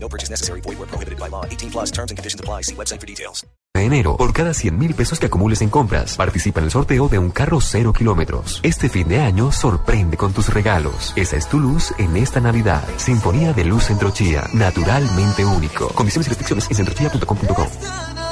No purchase necessary. Void where prohibited by law. 18 plus terms and conditions apply. See website for details. De enero, por cada 100 mil pesos que acumules en compras, participa en el sorteo de un carro cero kilómetros. Este fin de año, sorprende con tus regalos. Esa es tu luz en esta Navidad. Sinfonía de Luz Centrochía, naturalmente único. Condiciones y restricciones en centrochía.com.co.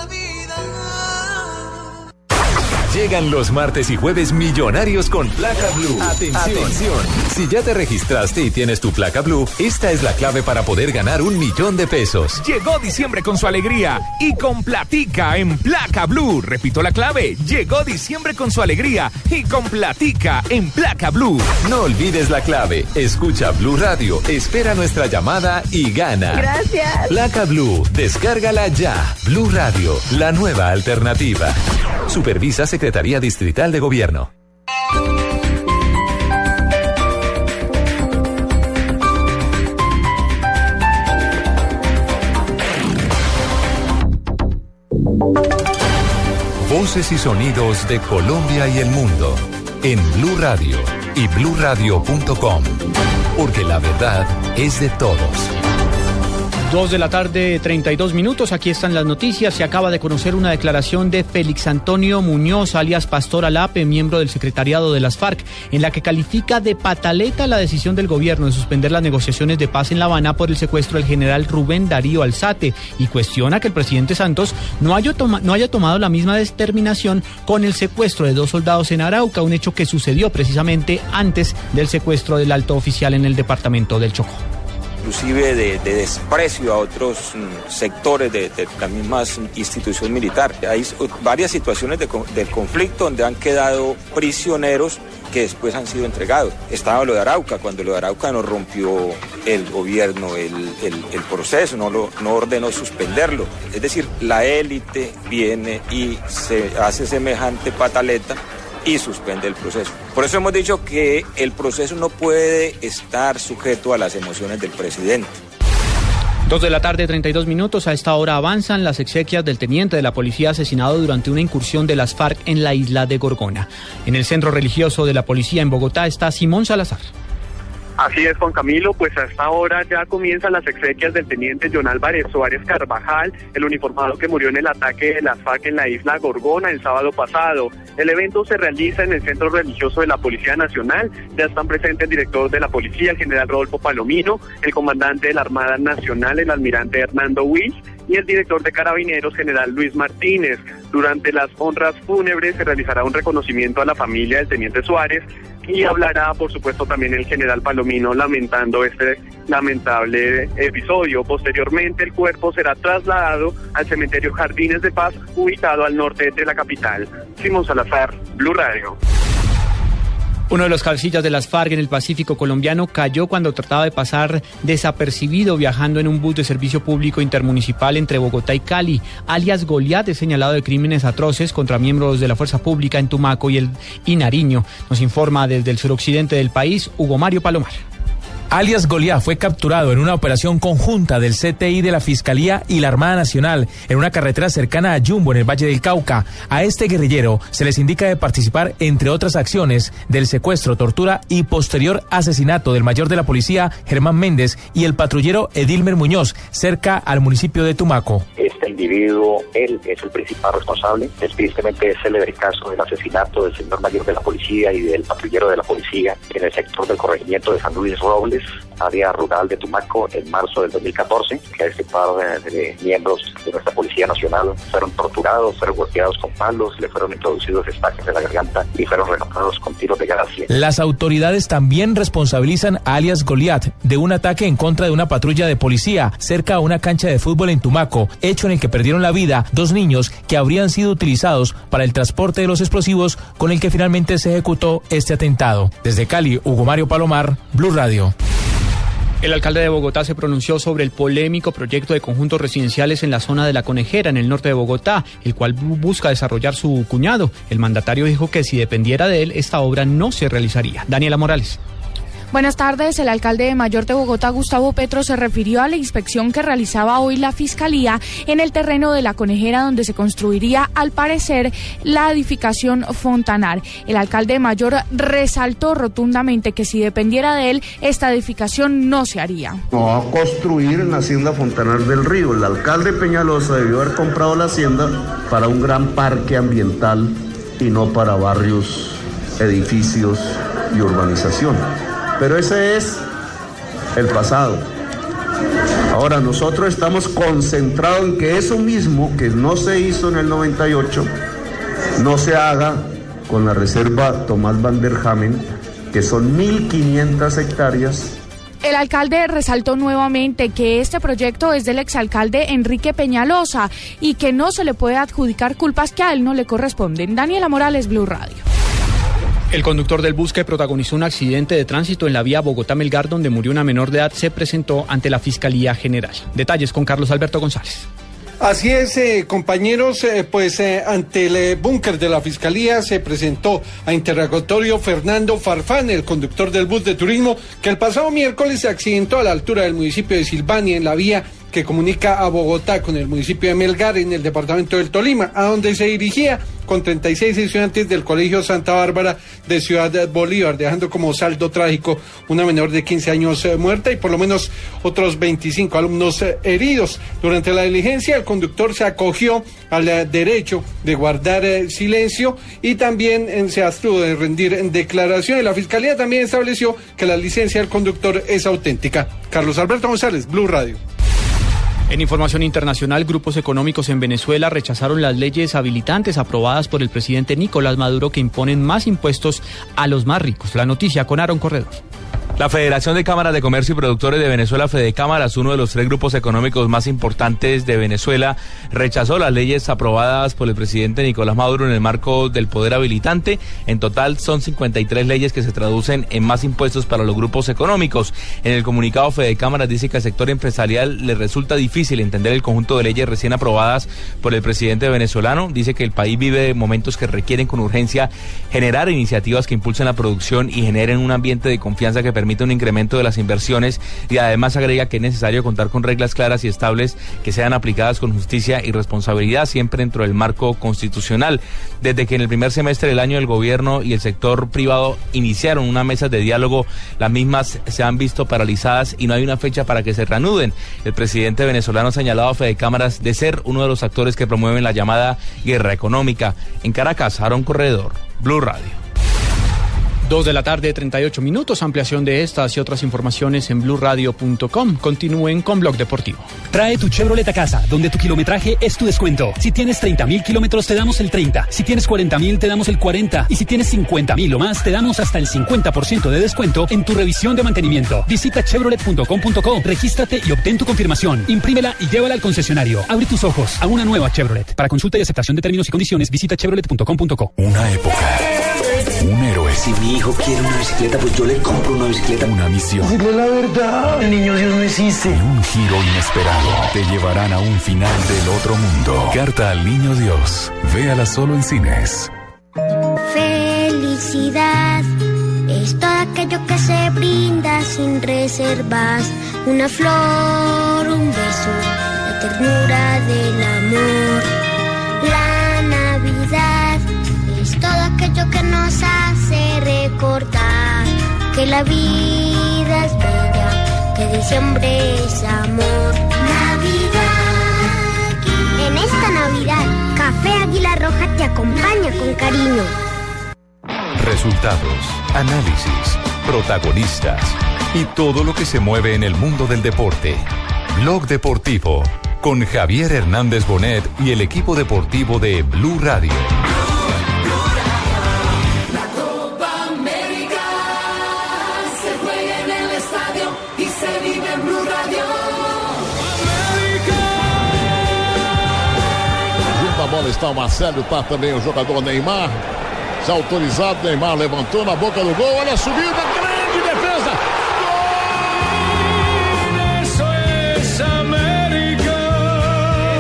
Llegan los martes y jueves millonarios con placa blue. Atención. Si ya te registraste y tienes tu placa blue, esta es la clave para poder ganar un millón de pesos. Llegó diciembre con su alegría y con platica en placa blue. Repito la clave. Llegó diciembre con su alegría y con platica en placa blue. No olvides la clave. Escucha Blue Radio, espera nuestra llamada y gana. Gracias. Placa Blue, descárgala ya. Blue Radio, la nueva alternativa. Supervisa Secretaría Distrital de Gobierno. Voces y sonidos de Colombia y el mundo en Blue Radio y bluradio.com, porque la verdad es de todos. Dos de la tarde, 32 minutos. Aquí están las noticias. Se acaba de conocer una declaración de Félix Antonio Muñoz, alias Pastor Alape, miembro del secretariado de las FARC, en la que califica de pataleta la decisión del gobierno de suspender las negociaciones de paz en La Habana por el secuestro del general Rubén Darío Alzate y cuestiona que el presidente Santos no haya, no haya tomado la misma determinación con el secuestro de dos soldados en Arauca, un hecho que sucedió precisamente antes del secuestro del alto oficial en el departamento del Chocó. Inclusive de, de desprecio a otros mm, sectores de, de la misma institución militar. Hay varias situaciones de, del conflicto donde han quedado prisioneros que después han sido entregados. Estaba lo de Arauca, cuando lo de Arauca no rompió el gobierno el, el- el proceso, no, lo, no ordenó suspenderlo. Es decir, la élite viene y se hace semejante pataleta y suspende el proceso. Por eso hemos dicho que el proceso no puede estar sujeto a las emociones del presidente. Dos de la tarde, 32 minutos. A esta hora avanzan las exequias del teniente de la policía asesinado durante una incursión de las FARC en la isla de Gorgona. En el centro religioso de la policía en Bogotá está Simón Salazar. Así es, Juan Camilo, pues hasta ahora ya comienzan las exequias del teniente John Álvarez Suárez Carvajal, el uniformado que murió en el ataque de las FARC en la isla Gorgona el sábado pasado. El evento se realiza en el centro religioso de la Policía Nacional. Ya están presentes el director de la policía, el general Rodolfo Palomino, el comandante de la Armada Nacional, el almirante Hernando Wills, y el director de Carabineros, general Luis Martínez. Durante las honras fúnebres se realizará un reconocimiento a la familia del teniente Suárez y hablará, por supuesto, también el general Palomino lamentando este lamentable episodio. Posteriormente, el cuerpo será trasladado al cementerio Jardines de Paz, ubicado al norte de la capital. Simón Salazar, Blue Radio. Uno de los cabecillas de las FARC en el Pacífico colombiano cayó cuando trataba de pasar desapercibido viajando en un bus de servicio público intermunicipal entre Bogotá y Cali. Alias Goliat es señalado de crímenes atroces contra miembros de la fuerza pública en Tumaco y el y Nariño. Nos informa desde el suroccidente del país Hugo Mario Palomar. Alias Goliat fue capturado en una operación conjunta del CTI de la Fiscalía y la Armada Nacional en una carretera cercana a Jumbo en el Valle del Cauca. A este guerrillero se les indica de participar, entre otras acciones, del secuestro, tortura y posterior asesinato del mayor de la policía, Germán Méndez, y el patrullero Edilmer Muñoz, cerca al municipio de Tumaco. Este individuo, él es el principal responsable. Tristemente es célebre el caso del asesinato del señor mayor de la policía y del patrullero de la policía en el sector del corregimiento de San Luis Robles, Peace. Área rural de Tumaco, en marzo del 2014, que a este par de, miembros de nuestra Policía Nacional fueron torturados, fueron golpeados con palos, le fueron introducidos estacas de la garganta y fueron rematados con tiros de gracia. Las autoridades también responsabilizan a alias Goliat de un ataque en contra de una patrulla de policía cerca a una cancha de fútbol en Tumaco, hecho en el que perdieron la vida dos niños que habrían sido utilizados para el transporte de los explosivos con el que finalmente se ejecutó este atentado. Desde Cali, Hugo Mario Palomar, Blue Radio. El alcalde de Bogotá se pronunció sobre el polémico proyecto de conjuntos residenciales en la zona de la Conejera, en el norte de Bogotá, el cual busca desarrollar su cuñado. El mandatario dijo que si dependiera de él, esta obra no se realizaría. Daniela Morales. Buenas tardes. El alcalde de Mayor de Bogotá, Gustavo Petro, se refirió a la inspección que realizaba hoy la Fiscalía en el terreno de la conejera donde se construiría, al parecer, la edificación Fontanar. El alcalde de Mayor resaltó rotundamente que si dependiera de él, esta edificación no se haría. No va a construir en la hacienda Fontanar del Río. El alcalde Peñalosa debió haber comprado la hacienda para un gran parque ambiental y no para barrios, edificios y urbanización. Pero ese es el pasado. Ahora nosotros estamos concentrados en que eso mismo que no se hizo en el 98 no se haga con la reserva Tomás Van der Hamen, que son 1.500 hectáreas el alcalde resaltó nuevamente que este proyecto es del exalcalde Enrique Peñalosa y que no se le puede adjudicar culpas que a él no le corresponden. Daniela Morales, Blue Radio. El conductor del bus que protagonizó un accidente de tránsito en la vía Bogotá-Melgar donde murió una menor de edad se presentó ante la Fiscalía General. Detalles con Carlos Alberto González. Así es, eh, compañeros, eh, pues eh, ante el búnker de la Fiscalía se presentó a interrogatorio Fernando Farfán, el conductor del bus de turismo, que el pasado miércoles se accidentó a la altura del municipio de Silvania en la vía que comunica a Bogotá con el municipio de Melgar en el departamento del Tolima, a donde se dirigía con 36 estudiantes del Colegio Santa Bárbara de Ciudad Bolívar, dejando como saldo trágico una menor de 15 años eh, muerta y por lo menos otros 25 alumnos eh, heridos. Durante la diligencia, el conductor se acogió al eh, derecho de guardar silencio y también se abstuvo de rendir declaraciones. La Fiscalía también estableció que la licencia del conductor es auténtica. Carlos Alberto González, Blue Radio. En información internacional, grupos económicos en Venezuela rechazaron las leyes habilitantes aprobadas por el presidente Nicolás Maduro que imponen más impuestos a los más ricos. La noticia con Aaron Corredor. La Federación de Cámaras de Comercio y Productores de Venezuela, Fede Cámaras, uno de los tres grupos económicos más importantes de Venezuela, rechazó las leyes aprobadas por el presidente Nicolás Maduro en el marco del poder habilitante. En total son 53 leyes que se traducen en más impuestos para los grupos económicos. En el comunicado Fede Cámaras dice que al sector empresarial le resulta difícil entender el conjunto de leyes recién aprobadas por el presidente venezolano. Dice que el país vive momentos que requieren con urgencia generar iniciativas que impulsen la producción y generen un ambiente de confianza que permita un incremento de las inversiones y además agrega que es necesario contar con reglas claras y estables que sean aplicadas con justicia y responsabilidad siempre dentro del marco constitucional. Desde que en el primer semestre del año el gobierno y el sector privado iniciaron una mesa de diálogo, las mismas se han visto paralizadas y no hay una fecha para que se reanuden. El presidente venezolano ha señalado a Fede Cámaras de ser uno de los actores que promueven la llamada guerra económica. En Caracas, Aaron Corredor, Blue Radio. Dos de la tarde, 38 minutos. Ampliación de estas y otras informaciones en blurradio.com. Continúen con Blog Deportivo. Trae tu Chevrolet a casa, donde tu kilometraje es tu descuento. Si tienes 30 mil kilómetros, te damos el 30. Si tienes 40 mil, te damos el 40. Y si tienes 50 mil o más, te damos hasta el 50% de descuento en tu revisión de mantenimiento. Visita chevrolet.com.co, regístrate y obtén tu confirmación. Imprímela y llévala al concesionario. Abre tus ojos a una nueva Chevrolet. Para consulta y aceptación de términos y condiciones, visita chevrolet.com.co. Una época. Un héroe. Si mi hijo quiere una bicicleta, pues yo le compro una bicicleta. Una misión. Dile la verdad. El niño Dios no existe. Y un giro inesperado. Te llevarán a un final del otro mundo. Carta al niño Dios. Véala solo en cines. Felicidad es todo aquello que se brinda sin reservas. Una flor, un beso, la ternura del amor. Aquello que nos hace recordar que la vida es bella, que diciembre es amor. Navidad. En esta Navidad, Café Águila Roja te acompaña con cariño. Resultados, análisis, protagonistas y todo lo que se mueve en el mundo del deporte. Blog Deportivo con Javier Hernández Bonet y el equipo deportivo de Blue Radio. bola está o Marcelo, está também o jogador Neymar. Já autorizado, Neymar levantou na boca do gol. Olha a subida, grande defesa.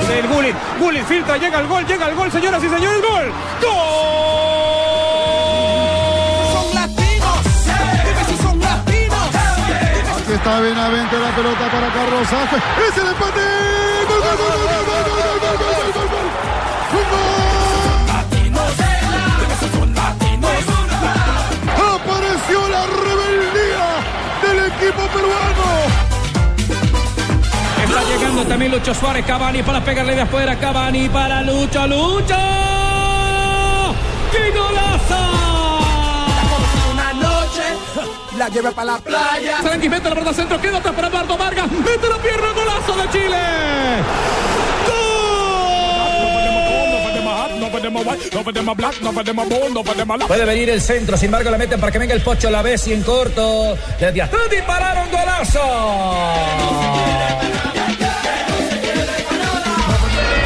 Gol, es Gullit, Gullit filtra, llega o gol, llega o gol, senhoras e senhores gol. ¡Gol! está Benavente la pelota para Carlos Ángel. ¡Es el empate! ¡Gol, gol, gol, gol, gol! gol! Peruano. Está llegando también Lucho Suárez, Cavani para pegarle de afuera, Cavani para Lucho, Lucho. ¡Qué golazo! Una noche la lleva para la playa. Sarangui mete la pelota centro, queda atrás para Eduardo Vargas, mete la pierna, golazo de Chile. Puede venir el centro, sin embargo la meten para que venga el Pocho la vez y en corto. Desde atrás dispararon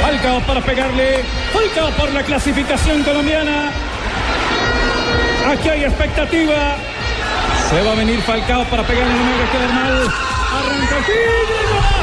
Falcao para pegarle. Falcao por la clasificación colombiana. Aquí hay expectativa. Se va a venir Falcao para pegarle no me quedar mal. Arranca el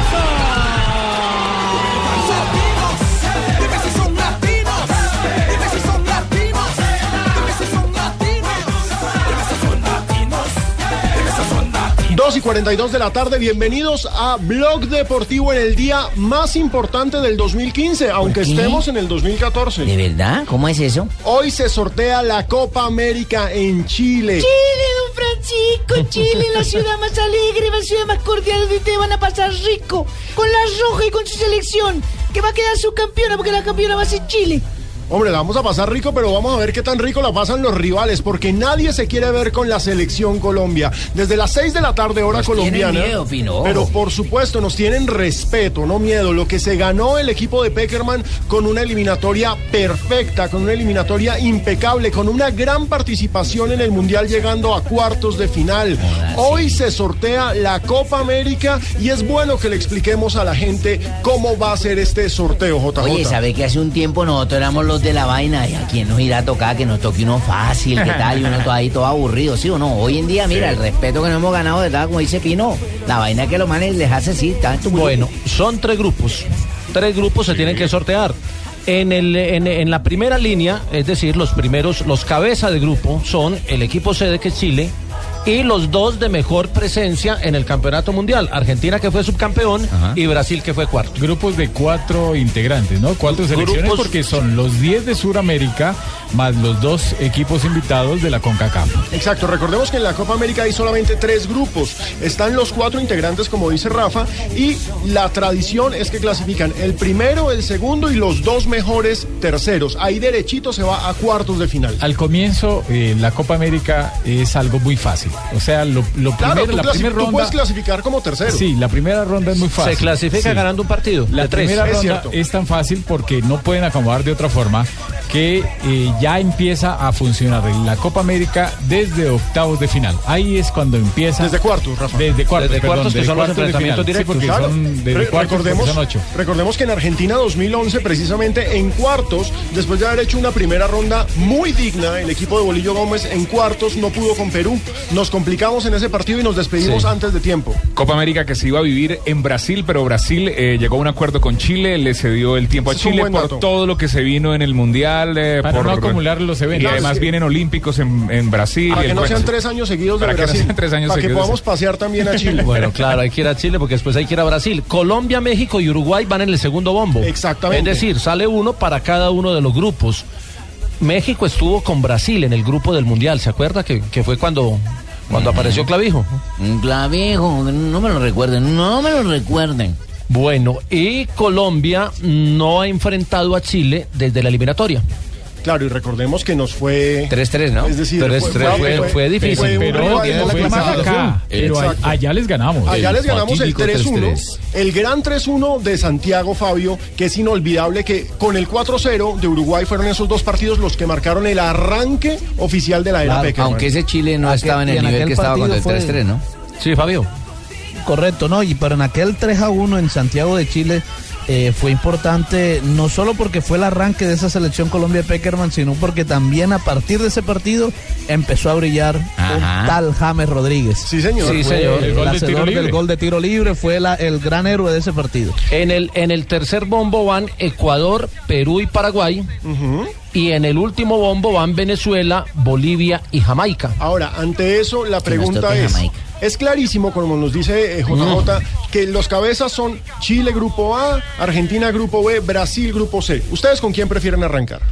2 y 42 de la tarde, bienvenidos a Blog Deportivo en el día más importante del 2015, aunque qué? estemos en el 2014. ¿De verdad? ¿Cómo es eso? Hoy se sortea la Copa América en Chile. Chile, don Francisco, Chile, la ciudad más alegre, la ciudad más cordial, donde ustedes van a pasar rico, con la roja y con su selección, que va a quedar subcampeona, porque la campeona va a ser Chile. Hombre, la vamos a pasar rico, pero vamos a ver qué tan rico la pasan los rivales, porque nadie se quiere ver con la selección Colombia. Desde las 6 de la tarde, hora Nos colombiana. miedo, Pino. Pero por supuesto, nos tienen respeto, no miedo. Lo que se ganó el equipo de Peckerman con una eliminatoria perfecta, con una eliminatoria impecable, con una gran participación en el Mundial llegando a cuartos de final. Hoy se sortea la Copa América y es bueno que le expliquemos a la gente cómo va a ser este sorteo, JJ. Oye, ¿sabe que hace un tiempo nosotros éramos los de la vaina y a quién nos irá a tocar que nos toque uno fácil, qué tal, y uno todo ahí todo aburrido, ¿sí o no? Hoy en día, mira, el respeto que nos hemos ganado, ¿verdad? Como dice Pino, la vaina que los manes les hace así, está Bueno, son tres grupos. Tres grupos se tienen que sortear. En, el, en, en la primera línea, es decir, los primeros, los cabeza de grupo son el equipo sede que es Chile y los dos de mejor presencia en el campeonato mundial. Argentina que fue subcampeón y Brasil que fue cuarto. Grupos de cuatro integrantes, ¿no? Cuatro selecciones Grupos- porque son los 10 de Sudamérica más los dos equipos invitados de la CONCACAF. Exacto, recordemos que en la Copa América hay solamente tres grupos. Están los cuatro integrantes, como dice Rafa, y la tradición es que clasifican el primero, el segundo y los dos mejores terceros. Ahí derechito se va a cuartos de final. Al comienzo, eh, la Copa América es algo muy fácil. O sea, lo, lo Claro, primero, tú, la primera tú ronda. puedes clasificar como tercero. Sí, la primera ronda es muy fácil. Se clasifica Sí. ganando un partido. La de primera Es ronda cierto. es tan fácil porque no pueden acomodar de otra forma que eh, ya empieza a funcionar la Copa América desde octavos de final. Ahí es cuando empieza. Desde cuartos, Rafa. Desde cuartos, Desde perdón, cuartos, que desde son los cuartos de enfrentamientos final. Sí, directos. porque Claro. son desde Re- cuartos porque recordemos, son ocho. recordemos que en Argentina 2011, precisamente en cuartos, después de haber hecho una primera ronda muy digna, el equipo de Bolillo Gómez en cuartos no pudo con Perú. Nos complicamos en ese partido y nos despedimos Sí. antes de tiempo. Copa América que se iba a vivir en Brasil, pero Brasil eh, llegó a un acuerdo con Chile, le cedió el tiempo a Chile por todo lo que se vino en el Mundial. eh, Para por, no acumular los eventos. Y además es que- vienen Olímpicos en, en Brasil. Para y que no sean tres años seguidos de Para que no Brasil. sean tres años para que podamos pasear también a Chile. Bueno, claro, hay que ir a Chile porque después hay que ir a Brasil. Colombia, México y Uruguay van en el segundo bombo. Exactamente. Es decir, sale uno para cada uno de los grupos. México estuvo con Brasil en el grupo del Mundial, ¿se acuerda? Que, que fue cuando, cuando apareció Clavijo. Clavijo, no me lo recuerden, no me lo recuerden. Bueno, y Colombia no ha enfrentado a Chile desde la eliminatoria. Claro, y recordemos que nos fue 3-3, ¿no? Es decir, 3-3 fue- fue difícil, fue pero pero fue más clasificación. acá. Pero a- allá les ganamos. Allá El les ganamos el fatídico 3-1. 3-3. El gran 3-1 de Santiago Fabio, que es inolvidable que con el 4-0 de Uruguay fueron esos dos partidos los que marcaron el arranque oficial de la era Claro, aunque ese Chile no Aquel- estaba en el en nivel que estaba cuando el partido fue- 3-3, ¿no? Sí, Fabio. Correcto, ¿no? Y pero en aquel 3 a 1 en Santiago de Chile eh, fue importante no solo porque fue el arranque de esa selección Colombia de Peckerman, sino porque también a partir de ese partido empezó a brillar un tal James Rodríguez. Sí, señor. Sí, señor. El, El gol de hacedor tiro libre. del gol de tiro libre fue la- el gran héroe de ese partido. En el, en el tercer bombo van Ecuador, Perú y Paraguay. Y en el último bombo van Venezuela, Bolivia y Jamaica. Ahora, ante eso, la pregunta es, Jamaica. Es clarísimo, como nos dice eh, JJ, que los cabezas son Chile Grupo A, Argentina Grupo B, Brasil Grupo C. ¿Ustedes con quién prefieren arrancar?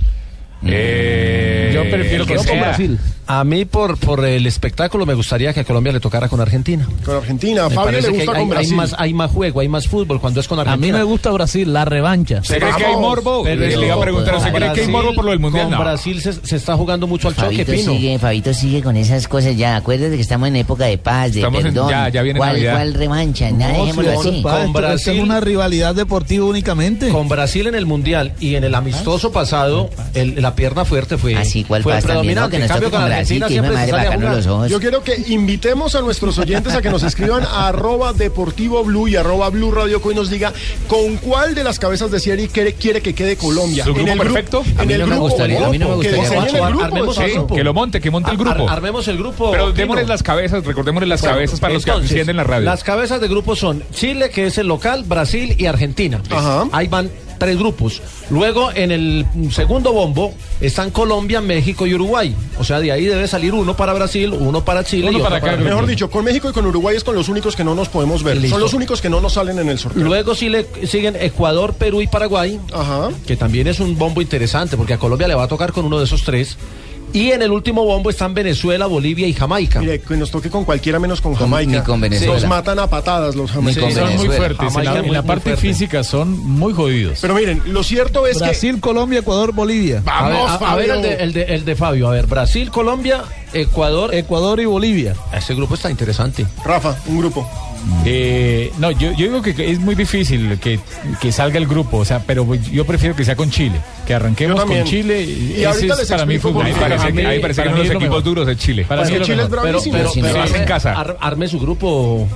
Yo prefiero que sea. Brasil. A mí, por, por el espectáculo, me gustaría que a Colombia le tocara con Argentina. Con Argentina. A Fabio le gusta hay, con hay Brasil. más, hay más juego, hay más fútbol cuando es con A mí Argentina. me gusta Brasil, la revancha. ¿Usted cree que hay morbo? Pero le iba a preguntar, ¿usted con cree que hay morbo por lo del mundial? Con No. Brasil se, se está jugando mucho al choque, Fabito Pino. sigue, Fabito sigue con esas cosas ya. Acuérdate que estamos en época de paz, de Estamos en- perdón. ya- ya viene ¿Cuál. ¿Cuál revancha? Nada, No, dejémoslo si así. esto- esto es una rivalidad deportiva únicamente. Con Brasil en el Mundial y en el amistoso pasado, el- la pierna fuerte fue, Así, ¿cuál fue pasa también, no? predominante. Que En nos cambio, con Argentina que siempre se sale a bacano jugar. los ojos. Yo quiero que invitemos a nuestros oyentes a que nos escriban a arroba deportivo blue y arroba blue radio Co y nos diga con cuál de las cabezas de serie quiere, quiere que quede Colombia. ¿Su grupo en el gru- perfecto? En A mí el no me grupo, gustaría, a mí no me que gustaría. el grupo. armemos el grupo. Que lo monte, que monte el Ar- grupo. armemos el grupo. Pero Pino. démosle las cabezas, recordémosle las cabezas para los que encienden la radio. Las cabezas de grupo son Chile, que es el local, Brasil y Argentina. Ahí van tres grupos. Luego, en el segundo bombo, están Colombia, México y Uruguay. O sea, de ahí debe salir uno para Brasil, uno para Chile y otro para Mejor dicho, con México y con Uruguay es con los únicos que no nos podemos ver. Listo. Son los únicos que no nos salen en el sorteo. Luego sí le siguen Ecuador, Perú y Paraguay, que también es un bombo interesante porque a Colombia le va a tocar con uno de esos tres. Y en el último bombo están Venezuela, Bolivia y Jamaica. Mire, que nos toque con cualquiera menos con Jamaica. ni con Venezuela. Nos matan a patadas los jamaicos. son muy fuertes. En la, en la parte física son muy jodidos. Pero miren, lo cierto es Brasil, Colombia, Ecuador, Bolivia. A ver, a- a ver el, de, el de- el de Fabio. A ver, Brasil, Colombia, Ecuador. Ecuador y Bolivia. Ese grupo está interesante. Rafa, un grupo. Eh, no, yo, yo digo que es muy difícil que, que salga el grupo, o sea, pero yo prefiero que sea con Chile, que arranquemos con. Chile. Y ese ahorita es les para mí fútbol. Ahí parece, Para que, mí- ahí parece que para uno de mí los equipos mejor. duros es Chile. Para Pues mí Chile es bravísimo. Pero, Sí, pero sí, arme, en casa. ar- arme su grupo,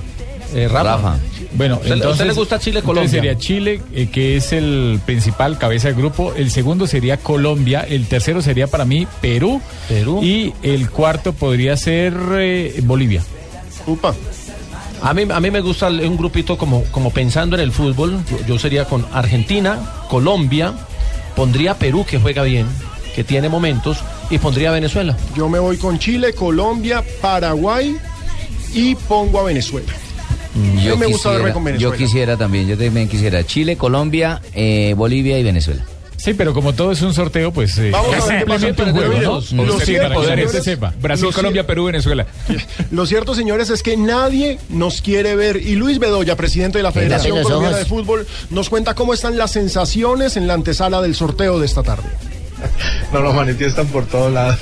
eh, Rafa. Bueno, ¿Usted- entonces, usted le gusta Chile, entonces Colombia? sería Chile, eh, que es el principal cabeza de grupo. El segundo sería Colombia. El tercero sería para mí Perú. Perú. Y el cuarto podría ser eh, Bolivia. Upa. A mí, a mí me gusta un grupito como, como pensando en el fútbol. Yo, yo sería con Argentina, Colombia, pondría Perú, que juega bien, que tiene momentos, y pondría Venezuela. Yo me voy con Chile, Colombia, Paraguay y pongo a Venezuela. Yo, me gusta verme con yo Venezuela. quisiera también, yo también quisiera Chile, Colombia, eh, Bolivia y Venezuela. Sí, pero como todo es un sorteo, pues eh, Vamos a es ver simplemente un juego, ¿no? lo cierto, para que la gente señores, sepa. Brasil, lo Colombia, Perú, Venezuela. Lo cierto, señores, es que nadie nos quiere ver. Y Luis Bedoya, presidente de la Federación Colombiana de Fútbol, nos cuenta cómo están las sensaciones en la antesala del sorteo de esta tarde. No lo manifiestan por todos lados.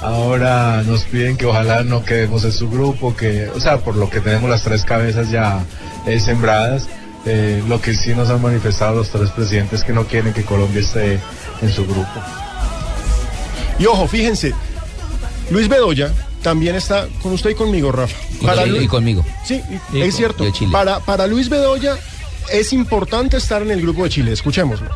Ahora nos piden que ojalá no quedemos en su grupo, que, o sea, por lo que tenemos las tres cabezas ya eh, sembradas. Eh, lo que sí nos han manifestado los tres presidentes que no quieren que Colombia esté en su grupo. Y ojo, fíjense, Luis Bedoya también está con usted y conmigo, Rafa. Y, Lu- y conmigo. Sí, y- Y es con- cierto. Para, para Luis Bedoya es importante estar en el grupo de Chile. Escuchémoslo.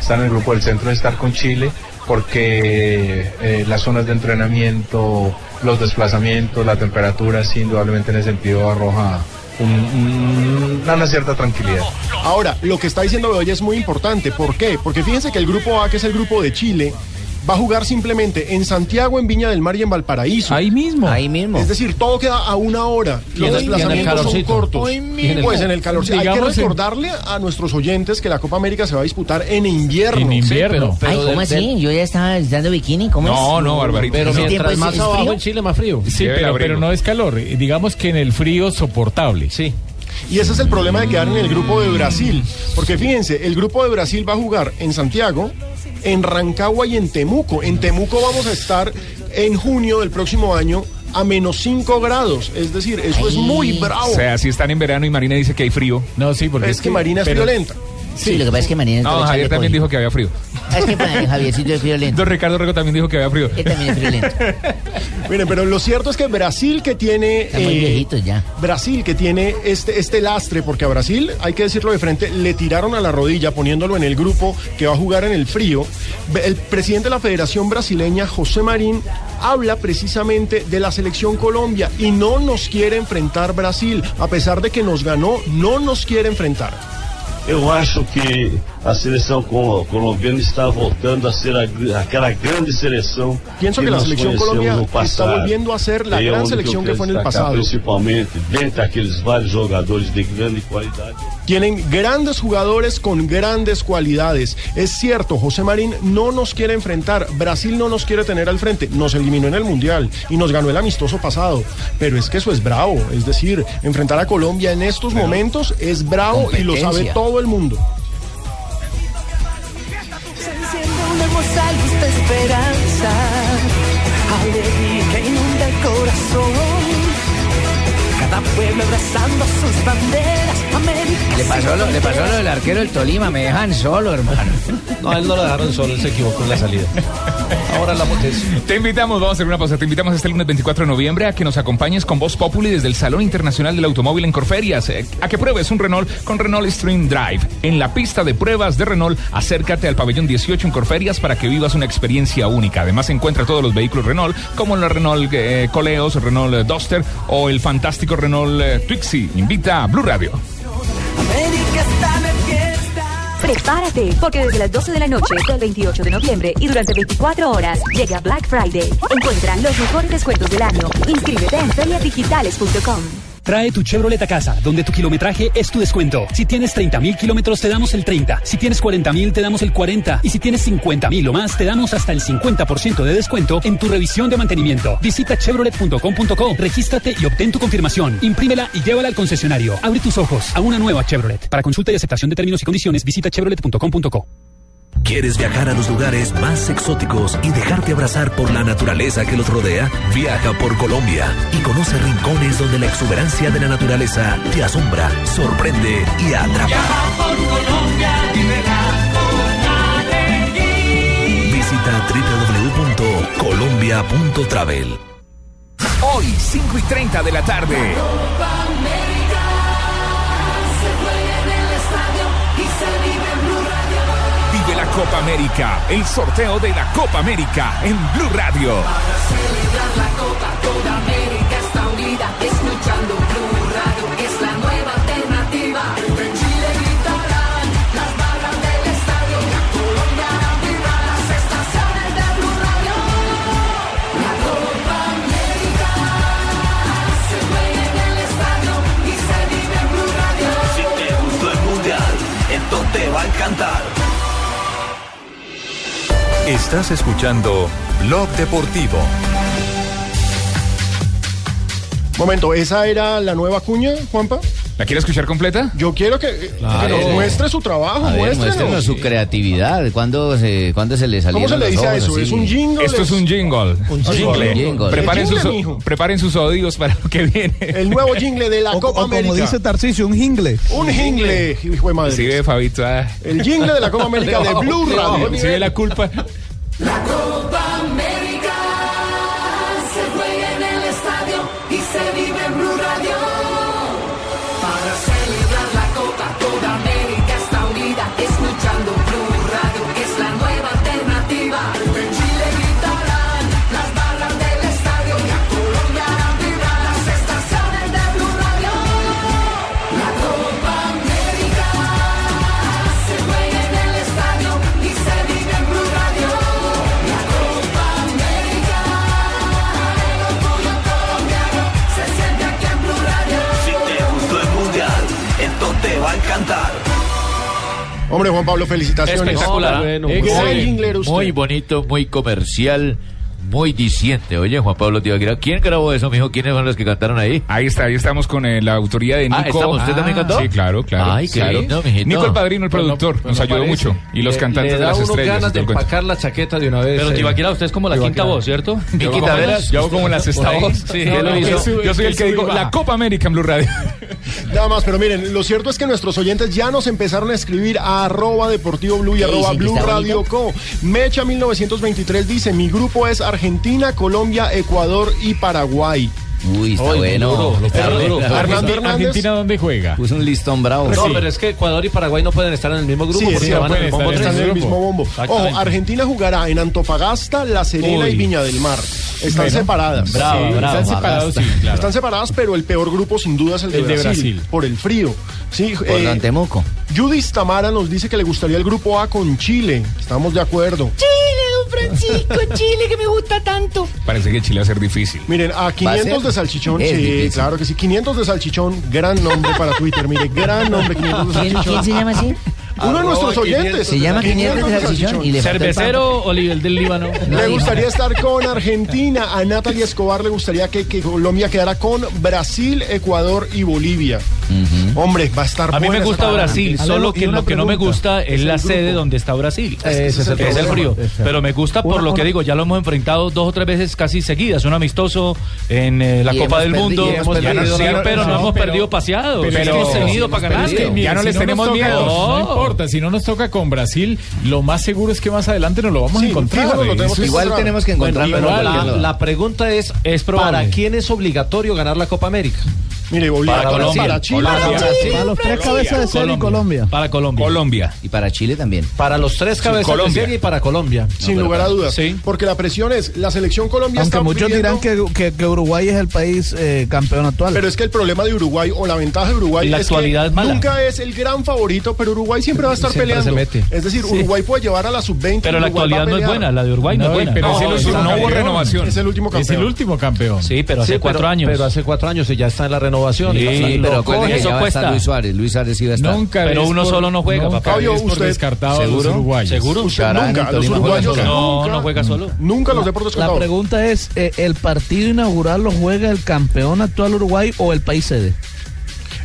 Estar en el grupo del centro es estar con Chile porque eh, las zonas de entrenamiento, los desplazamientos, la temperatura, sí, indudablemente en ese sentido arroja un- un- una cierta tranquilidad. Ahora, lo que está diciendo Bedoya es muy importante. ¿Por qué? Porque fíjense que el grupo A, que es el grupo de Chile, va a jugar simplemente en Santiago, en Viña del Mar y en Valparaíso. Ahí mismo. Ahí mismo. Es decir, todo queda a una hora. Y Los en el- y en el desplazamientos son calorcito. cortos. Y en el- pues en el calor. Hay que recordarle a nuestros oyentes que la Copa América se va a disputar en invierno. En invierno. Ay, ¿cómo así? Yo ya estaba dando bikini, ¿cómo No, es? no, Barbarito. Pero pues, ¿Ese tiempo mientras es- más es abajo frío? en Chile, más frío. Sí, pero, pero no es calor. Digamos que en el frío soportable. Sí. Y ese es el problema de quedar en el grupo de Brasil. Porque fíjense, el grupo de Brasil va a jugar en Santiago, en Rancagua y en Temuco. En Temuco vamos a estar en junio del próximo año a menos 5 grados. Es decir, eso es muy bravo. O sea, si están en verano y Marina dice que hay frío. No, sí, porque Es que Marina es pero- violenta. Sí, lo que pasa es que Marina No, Javier echarle también dijo que había frío. Es que para Javiercito es friolento. Don Ricardo Rego también dijo que había frío. Él también es friolento. Miren, pero lo cierto es que Brasil que tiene... Están muy viejitos ya. Brasil que tiene este, este lastre, porque a Brasil, hay que decirlo de frente, le tiraron a la rodilla poniéndolo en el grupo que va a jugar en el frío. El presidente de la Federación Brasileña, José Marín, habla precisamente de la selección Colombia y no nos quiere enfrentar Brasil. A pesar de que nos ganó, no nos quiere enfrentar. Eu acho que a seleção co- colombiana está voltando a ser a aquela grande seleção Pienso que la nós selección conhecemos Colombia no está volviendo a ser la E gran selección que fue en el pasado. Principalmente dentre aqueles vários jogadores de grande qualidade. Tienen grandes jugadores con grandes cualidades. Es cierto, José Marín no nos quiere enfrentar. Brasil no nos quiere tener al frente. Nos eliminó en el Mundial y nos ganó el amistoso pasado. Pero es que eso es bravo. Es decir, enfrentar a Colombia en estos momentos es bravo y lo sabe todo el mundo. Hermosa luz de esperanza, alegría que inunda el corazón. Cada pueblo abrazando sus banderas, América. Le pasó, lo, le pasó lo del arquero del Tolima, me dejan solo, hermano. No, a él no lo dejaron solo, él se equivocó en la salida. Ahora hablamos de eso. Te invitamos, vamos a hacer una pausa, te invitamos este lunes 24 de noviembre a que nos acompañes con Voz Populi desde el Salón Internacional del Automóvil en Corferias, eh, a que pruebes un Renault con Renault Stream Drive. En la pista de pruebas de Renault, acércate al pabellón 18 en Corferias para que vivas una experiencia única. Además, encuentra todos los vehículos Renault, como la Renault eh, Coleos, Renault eh, Duster o el fantástico Renault eh, Twixie. Invita a Blue Radio. América está. Prepárate, porque desde las 12 de la noche del 28 de noviembre y durante 24 horas llega Black Friday. Encuentra los mejores descuentos del año. Inscríbete en feriadigitales.com. Trae tu Chevrolet a casa, donde tu kilometraje es tu descuento. Si tienes 30 mil kilómetros, te damos el 30. Si tienes 40 mil, te damos el 40. Y si tienes 50 mil o más, te damos hasta el 50% de descuento en tu revisión de mantenimiento. Visita chevrolet.com.co, regístrate y obtén tu confirmación. Imprímela y llévala al concesionario. Abre tus ojos a una nueva Chevrolet. Para consulta y aceptación de términos y condiciones, visita chevrolet.com.co. ¿Quieres viajar a los lugares más exóticos y dejarte abrazar por la naturaleza que los rodea? Viaja por Colombia y conoce rincones donde la exuberancia de la naturaleza te asombra, sorprende y atrapa. por Colombia, Visita www.colombia.travel. Hoy, 5 y 30 de la tarde. Copa América se juega en el estadio y se vive. Vive la Copa América, el sorteo de la Copa América en Blue Radio. Celebrar la Copa, Estás escuchando Blog Deportivo. Momento, ¿esa era la nueva cuña, Juanpa? ¿La quiere escuchar completa? Yo quiero que, que Claro. nos muestre su trabajo, ver, muéstrenos. su creatividad. ¿Cuándo se, cuándo se le salieron ¿Cómo se le dice a eso? así? ¿Es un jingle? Esto es un jingle. Un jingle. jingle. Preparen, sus, jingle, mijo. preparen sus oídos para lo que viene. El nuevo jingle de la O, Copa o como América. dice Tarcisio, un jingle. un jingle, hijo de madre. Sí, ve, Fabito. ah. El jingle de la Copa América de Blue Radio. Sí, ve la culpa. La Hombre, Juan Pablo, felicitaciones. Espectacular. Bueno, Muy- usted. Muy bonito, muy comercial, muy diciente. Oye, Juan Pablo Tibaquira, ¿quién grabó eso, mijo? ¿Quiénes son los que cantaron ahí? Ahí está, ahí estamos con eh, la autoría de Nico. Ah, ¿estamos? ¿Usted también cantó? Sí, claro, claro. Ay, qué claro. lindo, mijito. Nico el padrino, el Pues no- productor, pues nos no ayudó parece. mucho. Y los Le- cantantes le de las uno estrellas. ganas de empacar la chaqueta de una vez. Pero eh. Tibaquira, usted es como la Tibaquira. quinta voz, ¿cierto? Yo como- Taveras. Yo hago como la sexta voz. Sí, No, no, yo soy- el que digo la Copa América en Blue Radio. Nada más, pero miren, lo cierto es que nuestros oyentes ya nos empezaron a escribir a arroba deportivo blue y ¿Qué arroba blue radio co. Mecha 1923 dice, mi grupo es Argentina, Colombia, Ecuador y Paraguay. Uy, está bueno. duro, está duro. Fernando Hernández. ¿Argentina dónde juega? Puso un listón bravo. No, pero es que Ecuador y Paraguay no pueden estar en el mismo grupo Sí, porque sí, van en pueden el estar, en mismo bombo. Ojo. Argentina jugará en Antofagasta, La Serena Uy. y Viña del Mar. Están Bueno, separadas. bravo, bravo. Están separados, sí, claro. Están separadas, pero el peor grupo sin duda es el de, El de Brasil, Brasil. Por el frío. Sí, Por eh, Don Temuco. Judith Tamara nos dice que le gustaría el grupo A con Chile. Estamos de acuerdo. Chile, Francisco, Chile, que me gusta tanto. Parece que Chile va a ser difícil. Miren, a 500 de salchichón, Es sí, difícil. claro que sí. 500 de salchichón, gran nombre para Twitter. Mire, gran nombre, 500 de ¿Quién, salchichón. quién se llama así? Uno de nuestros oyentes. Se llama 500 de salchichón y le ¿Cervecero o nivel del Líbano? Le gustaría estar con Argentina. A Natalia Escobar le gustaría que, que Colombia quedara con Brasil, Ecuador y Bolivia. Hombre, va a estar A mí me gusta Brasil, solo que lo que no me gusta es la grupo. sede donde está Brasil. Ese es el es el problema. frío. Ese. Pero me gusta por Una- lo que digo, ya lo hemos enfrentado dos o tres veces casi seguidas. Un amistoso en eh, la Y Copa del Mundo. hemos perdido. sí, pero no, no, hemos pero- perdido paseado. pero Pero es hemos que tenido sí, para pero es ganar. que Ya no si les tenemos miedo. No importa, si no nos toca con Brasil, lo más seguro es que más adelante nos lo vamos Sí, a encontrar. ¿eh? tenemos que encontrarlo. igual, en la- pregunta es. ¿para quién es obligatorio ganar la Copa América? Mire, Bolivia, Para para, Colombia. para Chile. Colombia. Para los tres cabezas de serie y Colombia. Para Colombia. Colombia. Y para Chile también. Para los tres cabezas de Colombia. serie y para Colombia. Sin lugar a dudas. Porque la presión es, la selección Colombia Aunque está muchos dirán que, que- que Uruguay es el país eh, campeón actual. Pero es que el problema de Uruguay o la ventaja de Uruguay La es actualidad que es mala. nunca es el gran favorito, pero Uruguay siempre va a estar Siempre peleando. se mete. Es decir, Sí. Uruguay puede llevar a la sub-20. Pero la Uruguay actualidad no es buena, la de Uruguay no, es buena. pero es el último, no hubo campeón. renovación. Es el último Es el campeón. último campeón. Sí, pero hace Sí, cuatro años. Pero hace cuatro años y ya está en la renovación. Sí, pero eso ya va a estar cuesta. Luis Suárez. Luis Suárez va a estar. Nunca Pero uno por- solo no juega, nunca papá. Fabio, usted- descartado a los ¿Seguro? uruguayos. ¿Seguro? Usted nunca, los uruguayos solo. No, nunca, no juega solo. nunca los deportes La descartados. pregunta es, eh, ¿el partido inaugural lo juega el campeón actual Uruguay o el país sede?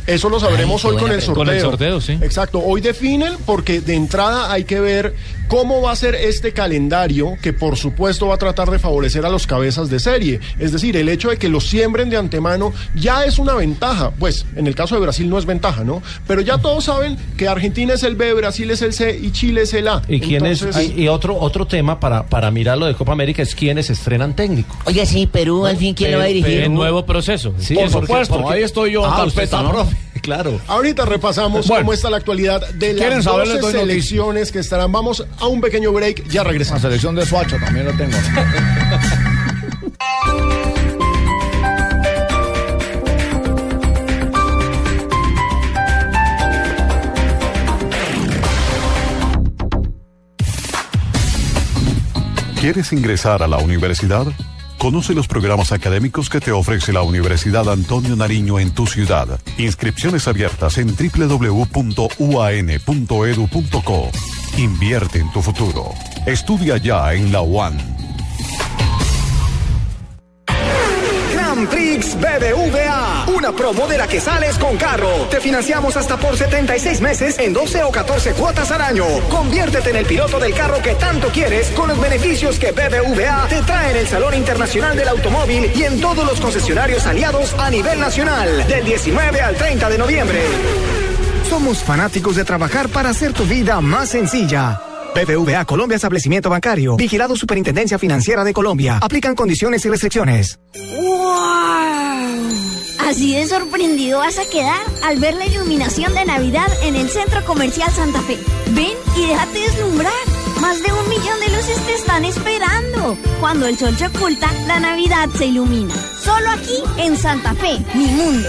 Eso lo sabremos Ay, hoy con el sorteo. Con el sorteo, sí. Exacto. Hoy definen porque de entrada hay que ver cómo va a ser este calendario que por supuesto va a tratar de favorecer a los cabezas de serie. Es decir, el hecho de que los siembren de antemano ya es una ventaja. Pues en el caso de Brasil no es ventaja, ¿no? Pero ya todos saben que Argentina es el B, Brasil es el C y Chile es el A. ¿Y quién es? Entonces- Y, y otro otro tema para, para mirar lo de Copa América es quiénes estrenan técnico. Oye, sí, Perú, al fin, ¿quién lo va a dirigir? El nuevo proceso. Sí, Por supuesto, porque- ahí estoy yo Ah, Claro. Ahorita repasamos Bueno. cómo está la actualidad de ¿Quieren las saber? 12 Les doy noticias. selecciones que estarán. Vamos a un pequeño break, ya La regresamos. selección de Suacho también lo tengo. ¿Quieres ingresar a la universidad? Conoce los programas académicos que te ofrece la Universidad Antonio Nariño en tu ciudad. Inscripciones abiertas en www.uan.edu.co. Invierte en tu futuro. Estudia ya en la UAN. Prix BBVA. Una promo de la que sales con carro. Te financiamos hasta por 76 meses en 12 o 14 cuotas al año. Conviértete en el piloto del carro que tanto quieres con los beneficios que BBVA te trae en el Salón Internacional del Automóvil y en todos los concesionarios aliados a nivel nacional. Del 19 al 30 de noviembre. Somos fanáticos de trabajar para hacer tu vida más sencilla. BBVA Colombia Establecimiento Bancario. Vigilado Superintendencia Financiera de Colombia. Aplican condiciones y restricciones. ¡Wow! Así de sorprendido vas a quedar al ver la iluminación de Navidad en el Centro Comercial Santa Fe. Ven y déjate deslumbrar. Más de un millón de luces te están esperando. Cuando el sol se oculta, la Navidad se ilumina. Solo aquí en Santa Fe, mi mundo.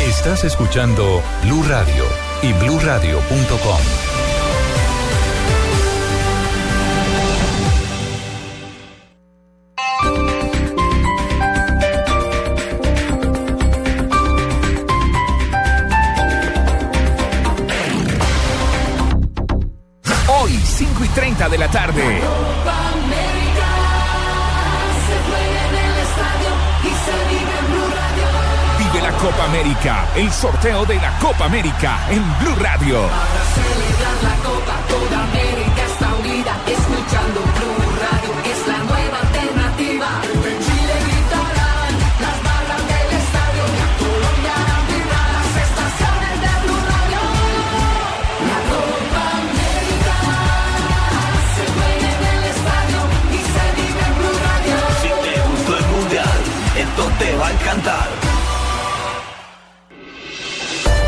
Estás escuchando Blue Radio y bluradio.com. Hoy, 5 y 30 de la tarde. Copa América, el sorteo de la Copa América en Blue Radio. Para celebrar la Copa, toda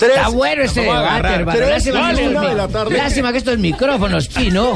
Está bueno este a debate, hermano. Tres Lástima, que de mi- lástima que estos micrófonos, Pino,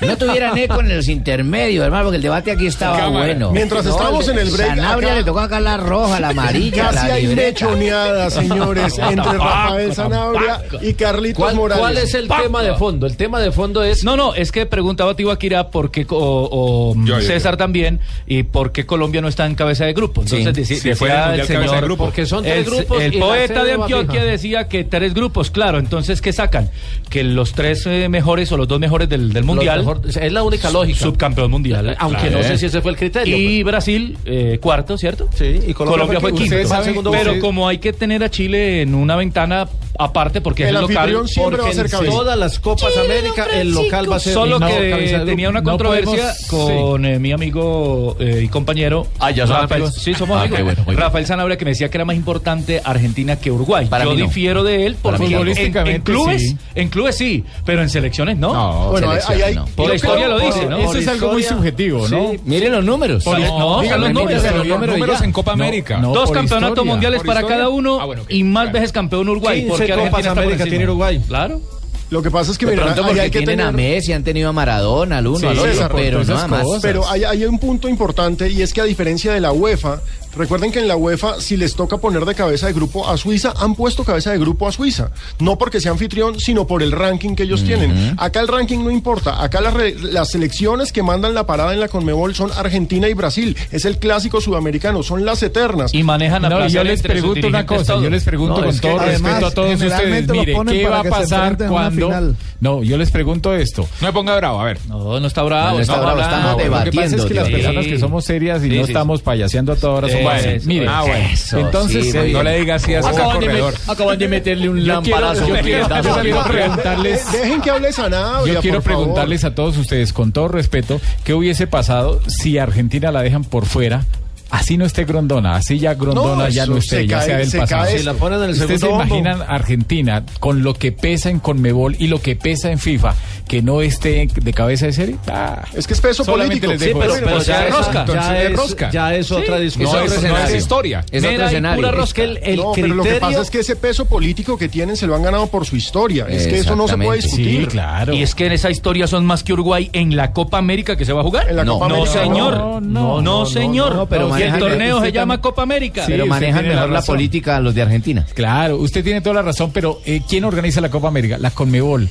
no tuvieran eco en los intermedios, hermano, porque el debate aquí estaba Cámara. bueno. Mientras estábamos en el break, Sanabria acá- le tocó acá la roja, la amarilla, Casi la hay libreta. mechoneadas, señores, entre Rafael Sanabria y Carlitos ¿Cuál, Morales. cuál es el tema de fondo? El tema de fondo es... No, no, es que preguntaba Tibaquira por qué, co- o, o, Yo, yo, César también, y por qué Colombia no está en cabeza de grupo. Entonces, Sí, decía fue en el señor, de grupo. Porque son tres el, grupos El poeta de Antioquia fija. Que tres grupos, claro. Entonces, ¿qué sacan? Que los tres eh, mejores o los dos mejores del, del mundial. mejor- es la única lógica. Subcampeón mundial. Aunque no sé si ese fue el criterio. Y Brasil, eh, cuarto, ¿cierto? Sí, y Colombia, fue quinto. Saben- Pero como hay que tener a Chile en una ventana aparte, porque es El el local. anfitrión siempre va a ser porque cabeza. Todas las Copas Chile, América, el local va a ser- Solo no, que tenía una No controversia podemos- con eh, mi amigo eh, y compañero. Ah, ¿ya son Rafael, amigos? Sí, somos Ah, amigos. bueno. Rafael Sanabria que me decía que era más importante Argentina que Uruguay. Para Yo mí no. difiero de él porque no. en, en clubes, sí. en clubes sí, pero en selecciones no. Bueno, ahí- ahí hay- Por la historia creo- lo dice, ¿no? Eso es algo muy subjetivo, ¿no? Miren los números. No, los números, en Copa América. Dos No, campeonatos mundiales ¿Por para cada uno y más veces campeón Uruguay. 15 porque Copas América tiene Uruguay. Claro. Lo que pasa es que de mira, pronto ahí porque hay que tienen tener... a Messi, han tenido a Maradona, al uno, Sí, al otro, César, pero nada más. Pero hay, hay un punto importante y es que a diferencia de la UEFA, recuerden que en la UEFA si les toca poner de cabeza de grupo a Suiza, han puesto cabeza de grupo a Suiza. No porque sea anfitrión, sino por el ranking que ellos tienen. Acá el ranking no importa. Acá las, re- las selecciones que mandan la parada en la Conmebol son Argentina y Brasil. Es el clásico sudamericano, son las eternas. Y manejan a No, yo les pregunto una cosa, todo. yo les pregunto No, con todo además, respeto a todos ustedes, mire, ¿qué va a que se pasar cuando... No, yo les pregunto esto. No me ponga bravo, a ver. No, no está bravo. No, estamos bravo, estamos Lo que pasa es que las personas que somos serias y Sí, no sí, estamos payaseando a toda hora somos Mire, ah, bueno. eso, entonces sí, no le diga así a de, Corredor. met- acaban de meterle un Yo quiero- lamparazo. yo quiero- que- yo quiero preguntarles- Dejen que hable Sanabria, Yo quiero por favor. preguntarles a todos ustedes, con todo respeto, ¿qué hubiese pasado si Argentina la dejan por fuera? Así no esté Grondona, así ya Grondona No, ya no esté, se ya cae- sea del se pasado. cae- Si la ponen en el ¿Ustedes se imaginan Argentina con lo que pesa en Conmebol y lo que pesa en FIFA, que no esté de cabeza de serie? Ah, Es que es peso político. les Sí, dejo pero, eso. pero Entonces, ya, de es, rosca. ya, es, rosca. ya es otra discusión. No, eso no es historia. Es otro Mera y escenario. pura rosca. El, el no, criterio... pero lo que pasa es que ese peso político que tienen se lo han ganado por su historia. Es que eso no se puede discutir. Sí, claro. Y es que en esa historia son más que Uruguay en la Copa América que se va a jugar. En la No. Copa No, señor. no, No, no, señor. no, pero y el torneo se llama Copa América. Sí, pero manejan mejor la, política los de Argentina. Claro, usted tiene toda la razón, pero eh, ¿quién organiza la Copa América? La Conmebol.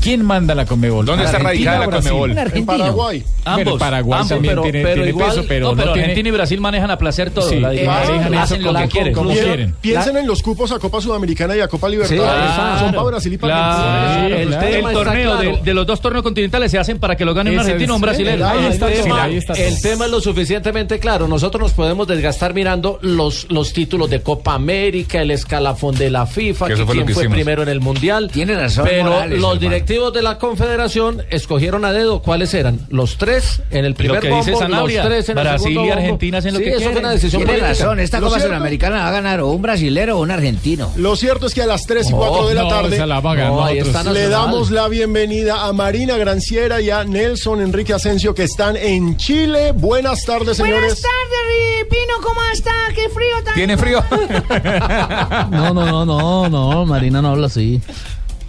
¿Quién manda la Conmebol? ¿Dónde está ¿Argentina radicada la? Un En. Paraguay. Ambos, Paraguay ambos, también pero- tiene, pero tiene igual- peso, pero no, pero tiene- Argentina y Brasil manejan a placer todo. Sí, la eh, dirigencia. manejan eso hacen lo que quieren. como Piensen- quieren. Piensen en los cupos a Copa Sudamericana y a Copa Libertadores. Claro. Son para Brasil y para Claro, Argentina. el, claro. el torneo claro. de, de los dos torneos continentales se hacen para que lo gane un argentino o un es- brasileño. ahí el, está tema, ahí está todo. el tema es lo suficientemente claro. Nosotros nos podemos desgastar mirando los, los títulos de Copa América, el escalafón de la FIFA, quién fue primero en el Mundial. Tiene razón Pero los hermano. Directivos de la Confederación escogieron a dedo cuáles eran los tres en el primer que dice bombo, Sanabria, los tres en el Brasil segundo y. Argentina hacen lo Sí, que eso quieren. fue una decisión Tiene política. razón, esta Lo Copa Sudamericana va a ganar o un brasilero o un argentino. Lo cierto es que a las 3 y No, 4 de la no, tarde la va a ganar No, le damos la bienvenida a Marina Granciera y a Nelson Enrique Asensio que están en Chile. Buenas tardes, señores. Buenas tardes, Pino, ¿cómo está? Qué frío tan... ¿Tiene frío? No, no, no, no, no, Marina no habla así.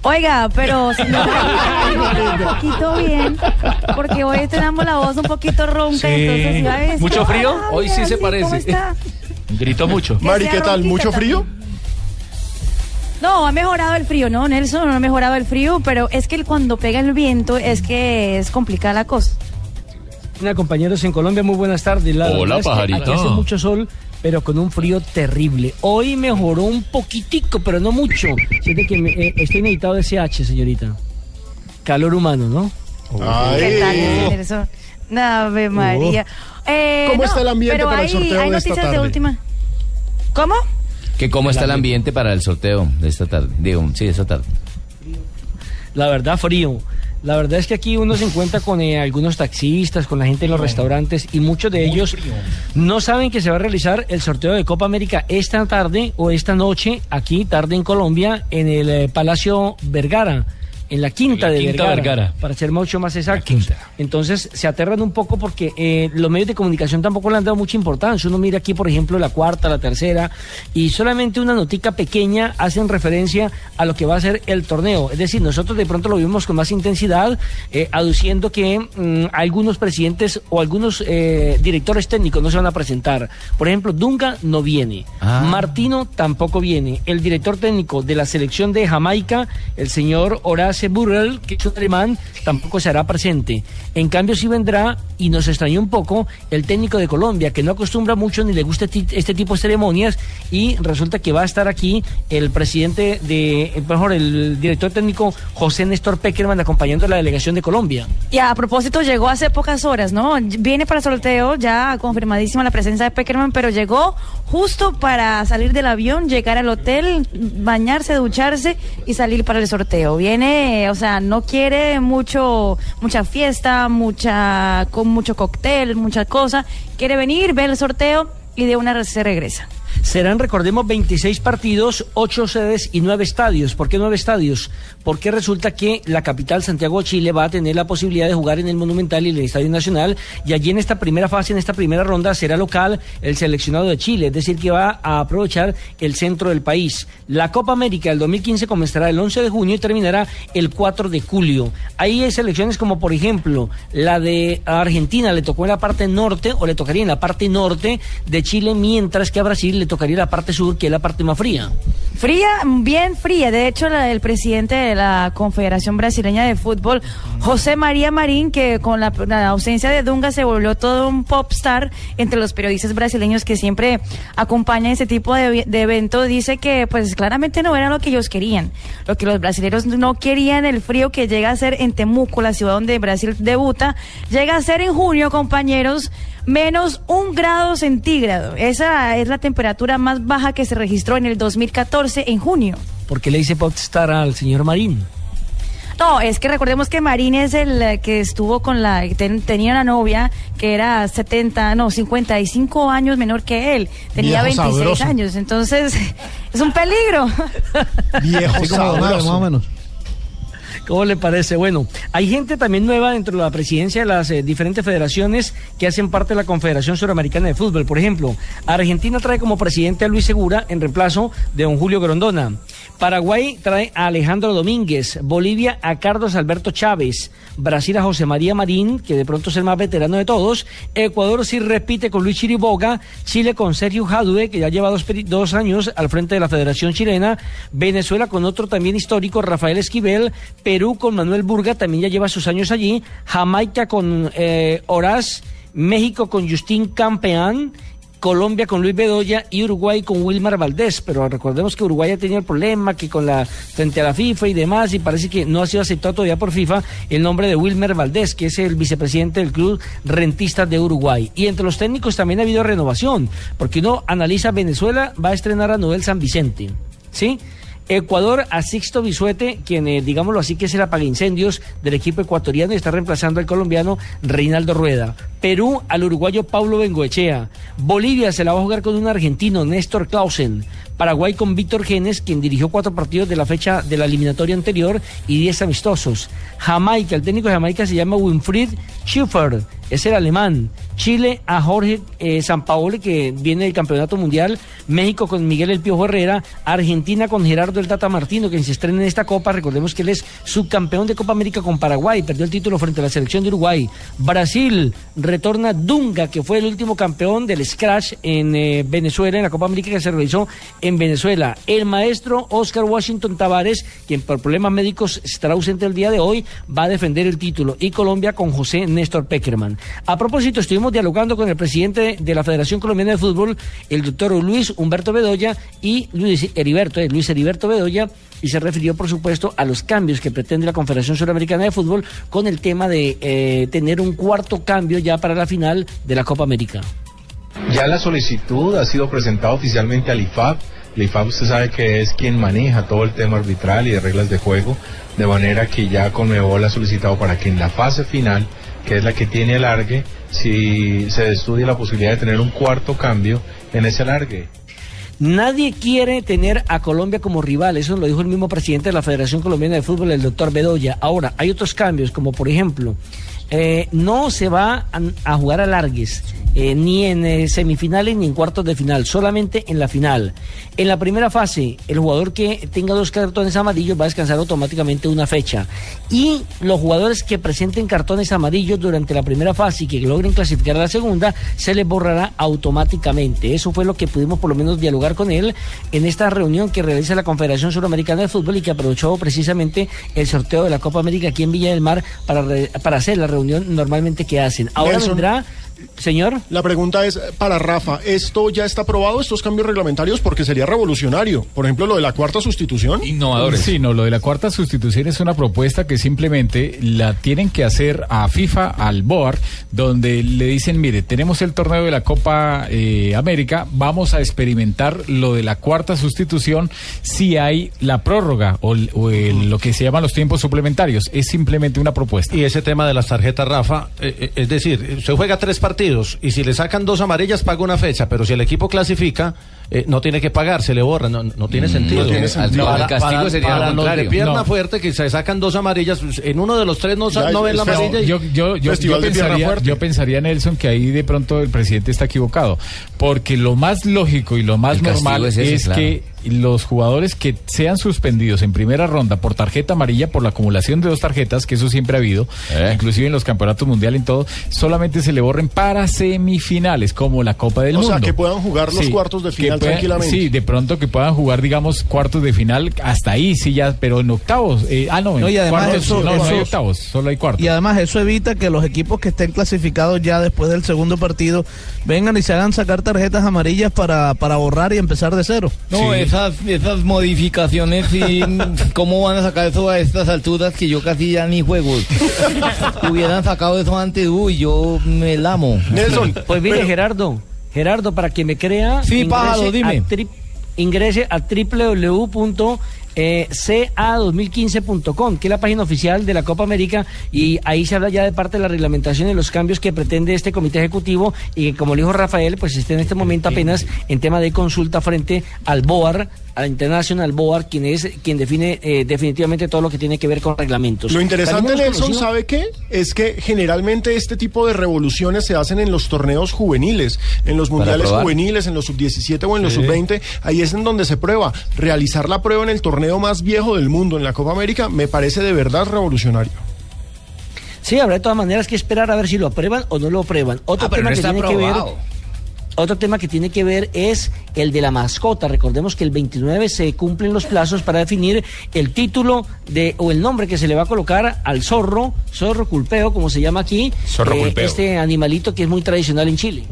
Oiga, pero señora, un poquito bien, porque hoy tenemos la voz un poquito ronca, Sí. entonces iba a decir, ¿Mucho frío? "Hola, Hoy sí se ¿cómo parece". está? Gritó mucho. Mari, ¿qué tal? ¿Mucho frío? No, ha mejorado el frío, ¿no? Nelson no ha mejorado el frío, pero es que cuando pega el viento es que es complicada la cosa. Hola, compañeros en Colombia, muy buenas tardes. La Hola, verdad es que pajarito. Hace mucho sol, pero con un frío terrible. Hoy mejoró un poquitico, pero no mucho. Siente que me- eh, estoy necesitado de SH, señorita. Calor humano, ¿no? ¿Qué tal, Nelson? Ave María. Eh, ¿Cómo no, está el ambiente pero para el sorteo hay de esta noticias de tarde? última. ¿Cómo? ¿Que ¿Cómo está el ambiente para el sorteo de esta tarde? Digo, sí, de esta tarde. La verdad, frío. La verdad es que aquí uno se encuentra con eh, algunos taxistas, con la gente en los restaurantes y muchos de ellos no saben que se va a realizar el sorteo de Copa América esta tarde o esta noche, aquí tarde en Colombia, en el eh, Palacio Vergara. En la quinta En la de Quinta Vergara, Vergara. para ser mucho más exactos. Entonces se aterran un poco porque eh, los medios de comunicación tampoco le han dado mucha importancia. Uno mira aquí, por ejemplo, la cuarta, la tercera, y solamente una notica pequeña hacen referencia a lo que va a ser el torneo. Es decir, nosotros de pronto lo vimos con más intensidad, eh, aduciendo que mm, algunos presidentes o algunos eh, directores técnicos no se van a presentar. Por ejemplo, Dunga no viene. Ah. Martino tampoco viene. El director técnico de la selección de Jamaica, el señor Horace Burrell, que es un alemán, tampoco se hará presente. En cambio, sí vendrá, y nos extrañó un poco, el técnico de Colombia, que no acostumbra mucho ni le gusta este tipo de ceremonias, y resulta que va a estar aquí el presidente de, eh, mejor, el director técnico José Néstor Peckerman acompañando a la delegación de Colombia. Y a propósito, llegó hace pocas horas, ¿no? Viene para sorteo, ya confirmadísima la presencia de Peckerman, pero llegó justo para salir del avión, llegar al hotel, bañarse, ducharse y salir para el sorteo. Viene, o sea, no quiere mucho, mucha fiesta, mucha, con mucho cóctel, mucha cosa. Quiere venir, ver el sorteo y de una vez se regresa. Serán, recordemos, 26 partidos, 8 sedes y 9 estadios. ¿Por qué 9 estadios? Porque resulta que la capital, Santiago de Chile, va a tener la posibilidad de jugar en el Monumental y el Estadio Nacional. Y allí en esta primera fase, en esta primera ronda, será local el seleccionado de Chile. Es decir, que va a aprovechar el centro del país. La Copa América del 2015 comenzará el 11 de junio y terminará el 4 de julio. Ahí hay selecciones como, por ejemplo, la de Argentina le tocó en la parte norte o le tocaría en la parte norte de Chile, mientras que a Brasil le tocaría la parte sur, que es la parte más fría. Fría, bien fría. De hecho, la, el presidente de la Confederación Brasileña de Fútbol, José María Marín, que con la, la ausencia de Dunga se volvió todo un popstar entre los periodistas brasileños que siempre acompañan ese tipo de, de evento, dice que pues claramente no era lo que ellos querían. Lo que los brasileños no querían, el frío que llega a ser en Temuco, la ciudad donde Brasil debuta, llega a ser en junio, compañeros, menos un grado centígrado. Esa es la temperatura más baja que se registró en el 2014 en junio. ¿Por qué le dice popstar al señor Marín? No, es que recordemos que Marín es el eh, que estuvo con la, ten- tenía una novia que era 70, no, 55 años menor que él, tenía Viejo 26 sabroso. años, entonces es un peligro. Viejo más o menos. ¿Cómo le parece? Bueno, hay gente también nueva dentro de la presidencia de las eh, diferentes federaciones que hacen parte de la Confederación Suramericana de Fútbol. Por ejemplo, Argentina trae como presidente a Luis Segura en reemplazo de don Julio Grondona. Paraguay trae a Alejandro Domínguez. Bolivia a Carlos Alberto Chávez. Brasil a José María Marín, que de pronto es el más veterano de todos. Ecuador sí repite con Luis Chiriboga. Chile con Sergio Jadue, que ya lleva dos, dos años al frente de la Federación Chilena. Venezuela con otro también histórico, Rafael Esquivel. Con Manuel Burga, también ya lleva sus años allí. Jamaica con eh, Horaz. México con Justín Campeán. Colombia con Luis Bedoya y Uruguay con Wilmar Valdés, pero recordemos que Uruguay ha tenido el problema que con la frente a la FIFA y demás y parece que no ha sido aceptado todavía por FIFA el nombre de Wilmer Valdés, que es el vicepresidente del club Rentistas de Uruguay. Y entre los técnicos también ha habido renovación, porque uno analiza Venezuela va a estrenar a Noel San Vicente, ¿sí? Ecuador a Sixto Bisuete, quien eh, digámoslo así que es el incendios del equipo ecuatoriano y está reemplazando al colombiano Reinaldo Rueda. Perú al uruguayo Paulo Bengoechea. Bolivia se la va a jugar con un argentino, Néstor Clausen. Paraguay con Víctor Genes, quien dirigió cuatro partidos de la fecha de la eliminatoria anterior y diez amistosos. Jamaica, el técnico de Jamaica se llama Winfried Schiffer, es el alemán. Chile a Jorge eh, Sampaoli, que viene del Campeonato Mundial. México con Miguel El Piojo Herrera. Argentina con Gerardo El Tata Martino, quien se estrena en esta Copa. Recordemos que él es subcampeón de Copa América con Paraguay. Perdió el título frente a la selección de Uruguay. Brasil retorna Dunga, que fue el último campeón del Scratch en eh, Venezuela, en la Copa América que se realizó en Venezuela. El maestro Oscar Washington Tavares, quien por problemas médicos estará ausente el día de hoy, va a defender el título. Y Colombia con José Néstor Peckerman. A propósito, estuvimos dialogando con el presidente de la Federación Colombiana de Fútbol, el doctor Luis Humberto Bedoya y Luis Heriberto, eh, Luis Heriberto Bedoya, y se refirió, por supuesto, a los cambios que pretende la Confederación Suramericana de Fútbol con el tema de eh, tener un cuarto cambio ya para la final de la Copa América. Ya la solicitud ha sido presentada oficialmente al IFAB. El IFAB usted sabe que es quien maneja todo el tema arbitral y de reglas de juego, de manera que ya Conmebol ha solicitado para que en la fase final, que es la que tiene alargue, si se estudie la posibilidad de tener un cuarto cambio en ese alargue. Nadie quiere tener a Colombia como rival, eso lo dijo el mismo presidente de la Federación Colombiana de Fútbol, el doctor Bedoya. Ahora, hay otros cambios, como por ejemplo, eh, no se va a, jugar a largues. eh, ni en eh, semifinales ni en cuartos de final, solamente en la final. En la primera fase, el jugador que tenga dos cartones amarillos va a descansar automáticamente una fecha. Y los jugadores que presenten cartones amarillos durante la primera fase y que logren clasificar a la segunda, se les borrará automáticamente. Eso fue lo que pudimos por lo menos dialogar con él en esta reunión que realiza la Confederación Suramericana de Fútbol y que aprovechó precisamente el sorteo de la Copa América aquí en Villa del Mar para, para hacer la reunión normalmente que hacen. Ahora Nelson. vendrá, señor. La pregunta es para Rafa, ¿esto ya está aprobado, estos cambios reglamentarios? Porque sería revolucionario. Por ejemplo, lo de la cuarta sustitución. Sí, no, lo de la cuarta sustitución es una propuesta que simplemente la tienen que hacer a FIFA, al BOAR, donde le dicen, mire, tenemos el torneo de la Copa eh, América, vamos a experimentar lo de la cuarta sustitución si hay la prórroga o, el- o el- lo que se llaman los tiempos suplementarios. Es simplemente una propuesta. Y ese tema de las tarjetas, Rafa, eh, eh, es decir, se juega tres partidos y si le sacan dos amarillas paga una fecha, pero si el equipo clasifica eh, no tiene que pagar, se le borra, no, no tiene sentido. no tiene sentido. Para, El castigo para- sería para lo los de contrario. pierna No. fuerte que se sacan dos amarillas, pues, en uno de los tres no, sa- no ven la No, amarilla. y- yo, yo, yo, yo pensaría, yo pensaría, Nelson, que ahí de pronto el presidente está equivocado. Porque lo más lógico y lo más normal es es, ese, claro. que los jugadores que sean suspendidos en primera ronda por tarjeta amarilla, por la acumulación de dos tarjetas, que eso siempre ha habido, Eh. inclusive en los campeonatos mundiales y todo, solamente se le borren para semifinales, como la Copa del O Mundo. sea, que puedan jugar los cuartos de final puedan- tranquilamente. Sí, de pronto que puedan jugar, digamos, cuartos de final, hasta ahí sí ya, pero en octavos. eh, ah, no, en No, y además cuartos, eso- no, no hay octavos, solo hay cuartos. Y además eso evita que los equipos que estén clasificados ya después del segundo partido vengan y se hagan sacar tarjetas amarillas para, para borrar y empezar de cero. No, esas, esas modificaciones, sí, ¿cómo van a sacar eso a estas alturas que yo casi ya ni juego? Hubieran sacado eso antes, uy, yo me lamo. Pues mire, Gerardo, Gerardo, para que me crea, Sí, pájaro, a dime. tri- ingrese a www.ca2015.com, que es la página oficial de la Copa América, y ahí se habla ya de parte de la reglamentación y los cambios que pretende este comité ejecutivo, y que, como le dijo Rafael, pues está en este momento apenas en tema de consulta frente al BOAR, al International BOAR, quien es quien define eh, definitivamente todo lo que tiene que ver con reglamentos. Lo interesante, Nelson, conocido- ¿sabe qué? Es que generalmente este tipo de revoluciones se hacen en los torneos juveniles, en los mundiales juveniles, en los sub-17 o en los Sí. sub-20. Ahí es en donde se prueba. Realizar la prueba en el torneo más viejo del mundo, en la Copa América, me parece de verdad revolucionario. Sí, habrá de todas maneras que esperar a ver si lo aprueban o no lo aprueban. Otro Ah, pero tema no que tiene que ver. Otro tema que tiene que ver es el de la mascota. Recordemos que el 29 se cumplen los plazos para definir el título de o el nombre que se le va a colocar al zorro, zorro culpeo, como se llama aquí, Zorro eh, culpeo. este animalito que es muy tradicional en Chile.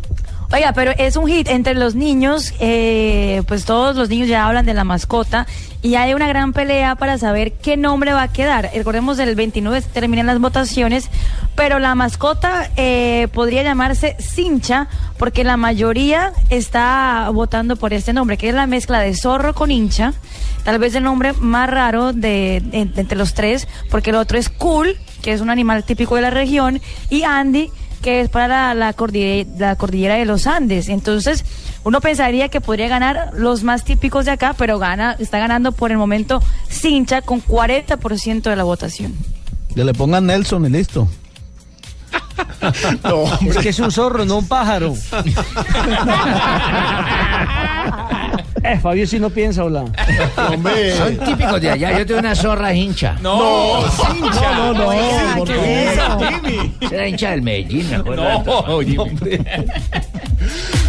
Oiga, pero es un hit entre los niños, eh, pues todos los niños ya hablan de la mascota y hay una gran pelea para saber qué nombre va a quedar. Recordemos, el 29 terminan las votaciones, pero la mascota eh, podría llamarse Cincha porque la mayoría está votando por este nombre, que es la mezcla de zorro con hincha. Tal vez el nombre más raro de, en- entre los tres, porque el otro es Cool, que es un animal típico de la región, y Andy, que es para la, la cordillera, la cordillera de los Andes. Entonces, uno pensaría que podría ganar los más típicos de acá, pero gana, está ganando por el momento Cincha con 40% de la votación. Que le pongan Nelson y listo. Es que es un zorro, no un pájaro. eh, Fabio si no piensa, hola. Son típicos de allá. Yo tengo una zorra hincha. No, hincha. no, no, Oiga, ¿por ¿qué qué? es eso? Será hincha del Medellín, me acuerdo. No, hombre.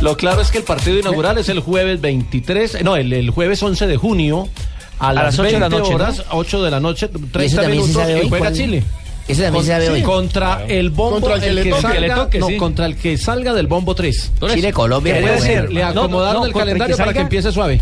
Lo claro es que el partido inaugural es el jueves 23, eh, no, el, el jueves 11 de junio a, las, 8 de la 20 noche, ¿no? horas, 8 de la noche, 30 ese también se minutos y juega. Chile. Ese también se hoy. Contra el bombo Contra el que le toque. salga, Que le toque, no, sí. contra el que salga del bombo 3. Chile, Colombia, Que puede bueno. ser, le no, acomodaron no, el contra el que calendario para que empiece suave.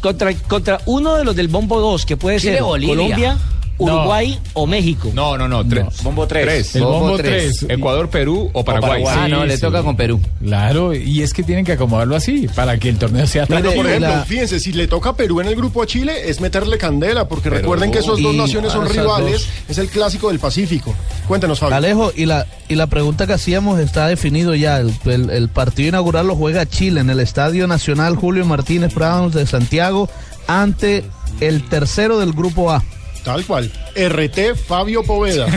Contra, contra uno de los del Bombo 2, que puede Chile, ser Bolivia. Colombia, Uruguay o México. No, no, no. Tres. Bombo tres. El Bombo bombo tres. tres. Ecuador, Perú o Paraguay. Paraguay. Ah, no, Sí, le sí. toca con Perú. Claro, y es que tienen que acomodarlo así para que el torneo sea Pero, por atractivo. ejemplo, la- fíjense, si le toca a Perú en el grupo a Chile, es meterle candela, porque Pero- recuerden que esos dos naciones son esas rivales, dos. es el clásico del Pacífico. Cuéntenos, Fabio. Alejo, y la, y la pregunta que hacíamos está definido ya. El, el- el partido inaugural lo juega Chile en el Estadio Nacional Julio Martínez Browns de Santiago ante el tercero del grupo A. Tal cual. RT Fabio Poveda.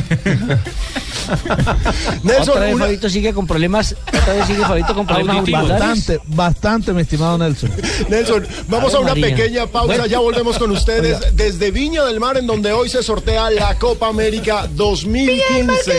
Otra Nelson, vez una- Fabito sigue con problemas, otra vez sigue Fabito con problemas. Bastante, bastante, mi estimado Nelson. Nelson, vamos a una María. pequeña pausa, Bueno. ya volvemos con ustedes desde Viña del Mar, en donde hoy se sortea la Copa América 2015.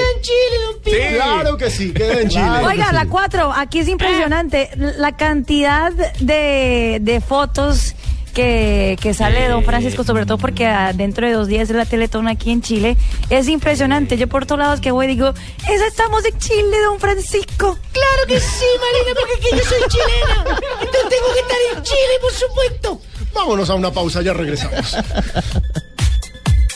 Chile, Claro que sí, queda en Chile. Oiga, la 4, aquí es impresionante la cantidad de, de fotos que, que sale de Don Francisco, sobre todo porque dentro de dos días es la Teletón aquí en Chile. Es impresionante. Yo por todos lados que voy digo, esa estamos en Chile, Don Francisco. Claro que sí, Marina, porque aquí yo soy chilena. Entonces tengo que estar en Chile, por supuesto. Vámonos a una pausa, ya regresamos.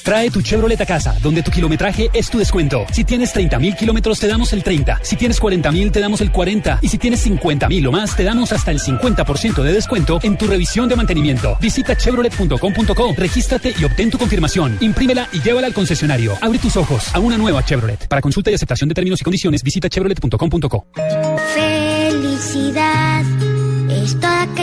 Trae tu Chevrolet a casa, donde tu kilometraje es tu descuento. Si tienes 30 mil kilómetros, te damos el 30. Si tienes 40 mil, te damos el 40. Y si tienes 50 mil o más, te damos hasta el 50% de descuento en tu revisión de mantenimiento. Visita chevrolet.com.co, regístrate y obtén tu confirmación. Imprímela y llévala al concesionario. Abre tus ojos a una nueva Chevrolet. Para consulta y aceptación de términos y condiciones, visita chevrolet.com.co. Felicidad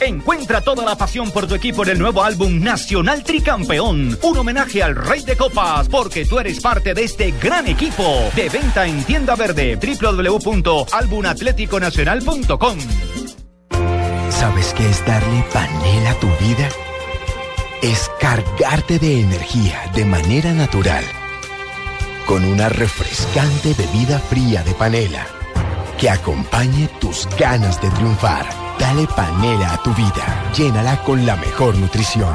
Encuentra toda la pasión por tu equipo en el nuevo álbum Nacional Tricampeón. Un homenaje al Rey de Copas, porque tú eres parte de este gran equipo. De venta en tienda verde www.albumatleticonacional.com. ¿Sabes qué es darle panela a tu vida? Es cargarte de energía de manera natural. Con una refrescante bebida fría de panela que acompañe tus ganas de triunfar. Dale panela a tu vida. Llénala con la mejor nutrición.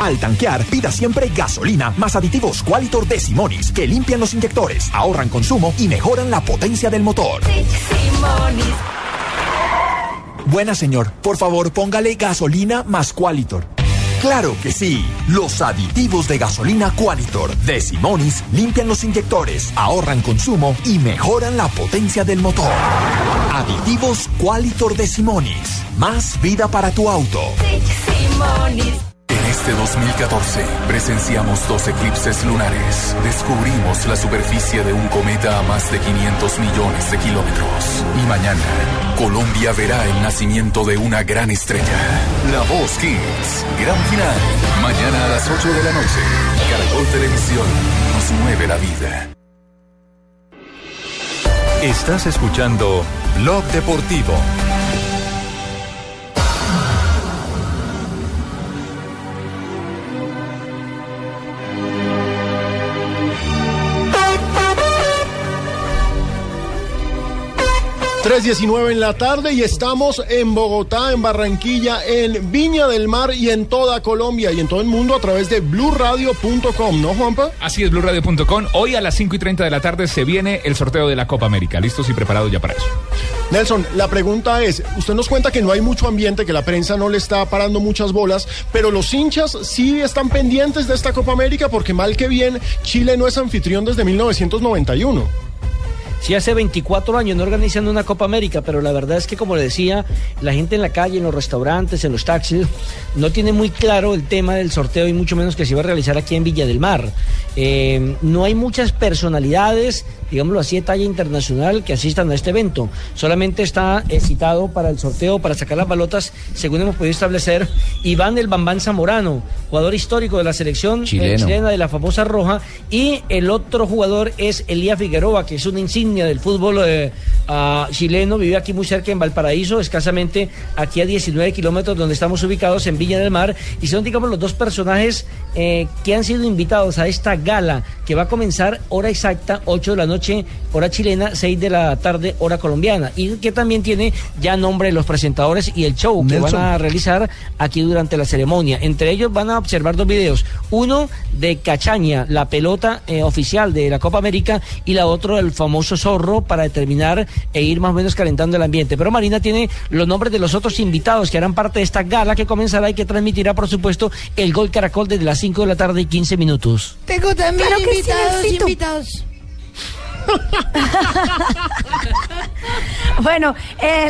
Al tanquear, pida siempre gasolina más aditivos Qualitor de Simonis que limpian los inyectores, ahorran consumo y mejoran la potencia del motor. Buena señor, por favor póngale gasolina más Qualitor. Claro que sí, los aditivos de gasolina Qualitor de Simonis limpian los inyectores, ahorran consumo y mejoran la potencia del motor. Aditivos Qualitor de Simonis, más vida para tu auto. Este 2014 presenciamos dos eclipses lunares. Descubrimos la superficie de un cometa a más de 500 millones de kilómetros. Y mañana, Colombia verá el nacimiento de una gran estrella. La Voz Kids. Gran final. Mañana a las 8 de la noche. Caracol Televisión nos mueve la vida. Estás escuchando Blog Deportivo. Tres diecinueve en la tarde y estamos en Bogotá, en Barranquilla, en Viña del Mar y en toda Colombia y en todo el mundo a través de blurradio.com, ¿no, Juanpa? Así es, blurradio.com. Hoy a las 5 y 30 de la tarde se viene el sorteo de la Copa América. Listos y preparados ya para eso. Nelson, la pregunta es, usted nos cuenta que no hay mucho ambiente, que la prensa no le está parando muchas bolas, pero los hinchas sí están pendientes de esta Copa América porque mal que bien, Chile no es anfitrión desde 1991. Sí, hace 24 años no organizan una Copa América, pero la verdad es que, como le decía, la gente en la calle, en los restaurantes, en los taxis, no tiene muy claro el tema del sorteo y mucho menos que se iba a realizar aquí en Villa del Mar. Eh, no hay muchas personalidades, digámoslo así, de talla internacional que asistan a este evento. Solamente está eh, citado para el sorteo, para sacar las balotas, según hemos podido establecer, Iván el Bambán Zamorano, jugador histórico de la selección eh, chilena de la famosa Roja, y el otro jugador es Elías Figueroa, que es una insignia del fútbol eh, ah, chileno, vive aquí muy cerca en Valparaíso, escasamente aquí a 19 kilómetros donde estamos ubicados en Villa del Mar, y son, digamos, los dos personajes eh, que han sido invitados a esta gala que va a comenzar hora exacta, 8 de la noche, hora chilena, 6 de la tarde, hora colombiana, y que también tiene ya nombre de los presentadores y el show que Nelson. van a realizar aquí durante la ceremonia. Entre ellos van a observar dos videos, uno de Cachaña, la pelota eh, oficial de la Copa América, y la otro el famoso zorro para determinar e ir más o menos calentando el ambiente. Pero Marina tiene los nombres de los otros invitados que harán parte de esta gala que comenzará y que transmitirá, por supuesto, el Gol Caracol desde las 5 de la tarde y 15 minutos. Tengo también Claro sí, invitados. Bueno,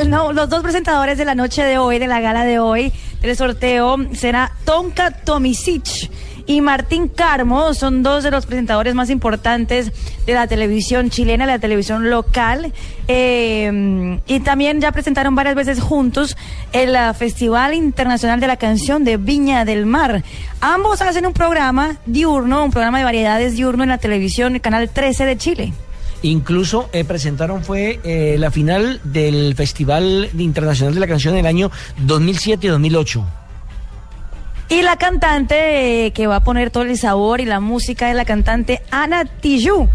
no, los dos presentadores de la noche de hoy, de la gala de hoy, del sorteo, será Tonka Tomisic y Martín Carmo. Son dos de los presentadores más importantes de la televisión chilena, la televisión local. Eh, y también ya presentaron varias veces juntos el ah, Festival Internacional de la Canción de Viña del Mar. Ambos hacen un programa diurno, un programa de variedades diurno en la televisión, el canal 13 de Chile. Incluso eh, presentaron fue eh, la final del Festival Internacional de la Canción del año 2007 y 2008. Y la cantante eh, que va a poner todo el sabor y la música es la cantante Ana Tijoux.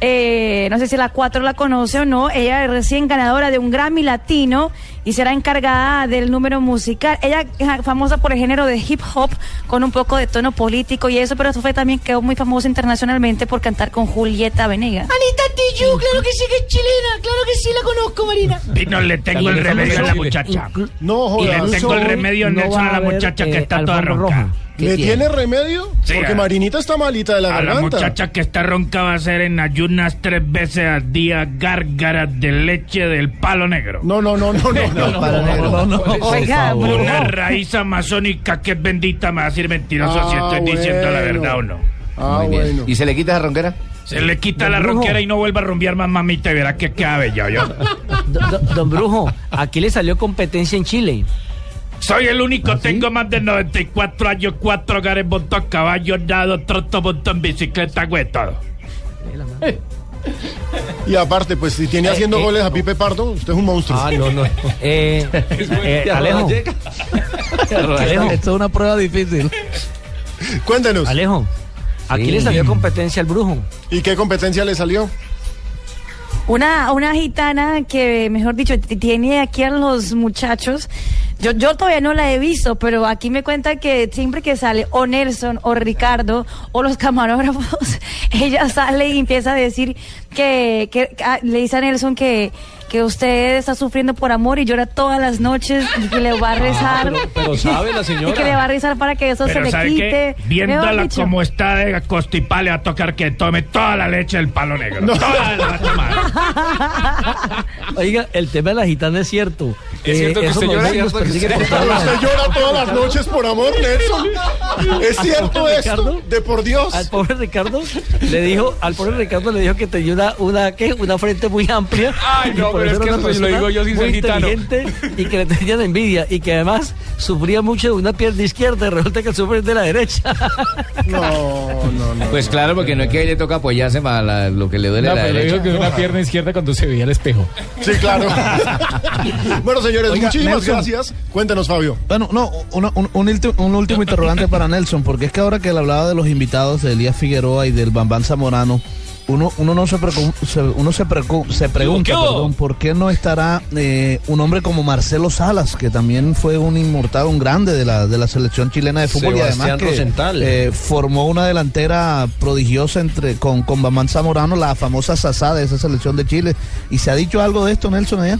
No sé si la cuatro la conoce o no. Ella es recién ganadora de un Grammy Latino y será encargada del número musical. Ella es famosa por el género de hip hop con un poco de tono político y eso, pero eso fue también quedó muy famosa internacionalmente por cantar con Julieta Venegas. Anita Tijoux, claro que sí que es chilena, claro que sí la conozco, Marina. Pino, le tengo el remedio a la muchacha. No, Y le tengo el remedio, No Nelson, va a la muchacha que eh, está toda ronca. roja. ¿Le tiene remedio? Sí, Porque Marinita está malita de la A la garganta. muchacha que está ronca va a ser en ayunas tres veces al día gárgaras de leche del palo negro. No, no, no, no, no. no, Oiga, Una brujo. raíz amazónica que es bendita me va a decir mentiroso si Ah, estoy diciendo la bueno. verdad o no. Ah, Muy bien. bueno. ¿Y se le quita esa ronquera? Se le quita la Brujo. ronquera y no vuelva a rumbear más mamita y verá que queda bello yo. Do- do- don Brujo, aquí le salió competencia en Chile. Soy el ¿Ah, único, tengo más de 94 años, cuatro hogares, montón, caballo, nado, troto, montón, bicicleta, güey, todo. Y aparte, pues si tiene haciendo goles a Pipe Pardo, usted es un monstruo. Ah, no, no. Eh, eh, Alejo, Alejo. Esto es una prueba difícil. Cuéntenos. Alejo, aquí Sí. le salió competencia al brujo. ¿Y qué competencia le salió? Una, una gitana que, mejor dicho, tiene aquí a los muchachos. Yo, yo todavía no la he visto, pero aquí me cuenta que siempre que sale o Nelson o Ricardo o los camarógrafos, ella sale y empieza a decir que, que ah, le dice a Nelson que, que usted está sufriendo por amor y llora todas las noches y que le va a rezar. pero- pero sabe la señora. Y que le va a rezar para que eso Pero se le ¿sabe quite. Viéndola como está de constipada, le va a tocar que tome toda la leche del palo negro. Toda la va a tomar. Oiga, el tema de la gitana es cierto. ¿Es cierto que eso usted llora? Usted llora todas las noches por amor, Nelson. ¿Es cierto esto? De por Dios. Al pobre Ricardo le dijo, al pobre Ricardo le dijo que tenía una, una, ¿qué? una frente muy amplia. Ay, no, pero es que una lo digo yo sin muy ser gitano. inteligente y que le tenían envidia y que además sufría mucho de una pierna izquierda y resulta que sufre de la derecha. No, no, no. Pues claro, porque no es que le toca apoyarse para la- lo que le duele No, la pero derecha. que una pierna izquierda cuando se veía al espejo. Sí, claro. bueno, señores, Oiga, muchísimas Nelson. gracias. Cuéntanos, Fabio. Bueno, no, una- un, un un último interrogante para Nelson, porque es que ahora que él hablaba de los invitados de Elías Figueroa y del Bambán Zamorano, uno, uno no se, se- uno se, se pregunta, ¿por qué no estará eh, un hombre como Marcelo Salas, que también fue un inmortal, un grande de la, de la selección chilena de fútbol y además que eh, formó una delantera prodigiosa entre con, con Bambán Zamorano, la famosa Sasá de esa selección de Chile? ¿Y se ha dicho algo de esto, Nelson, allá?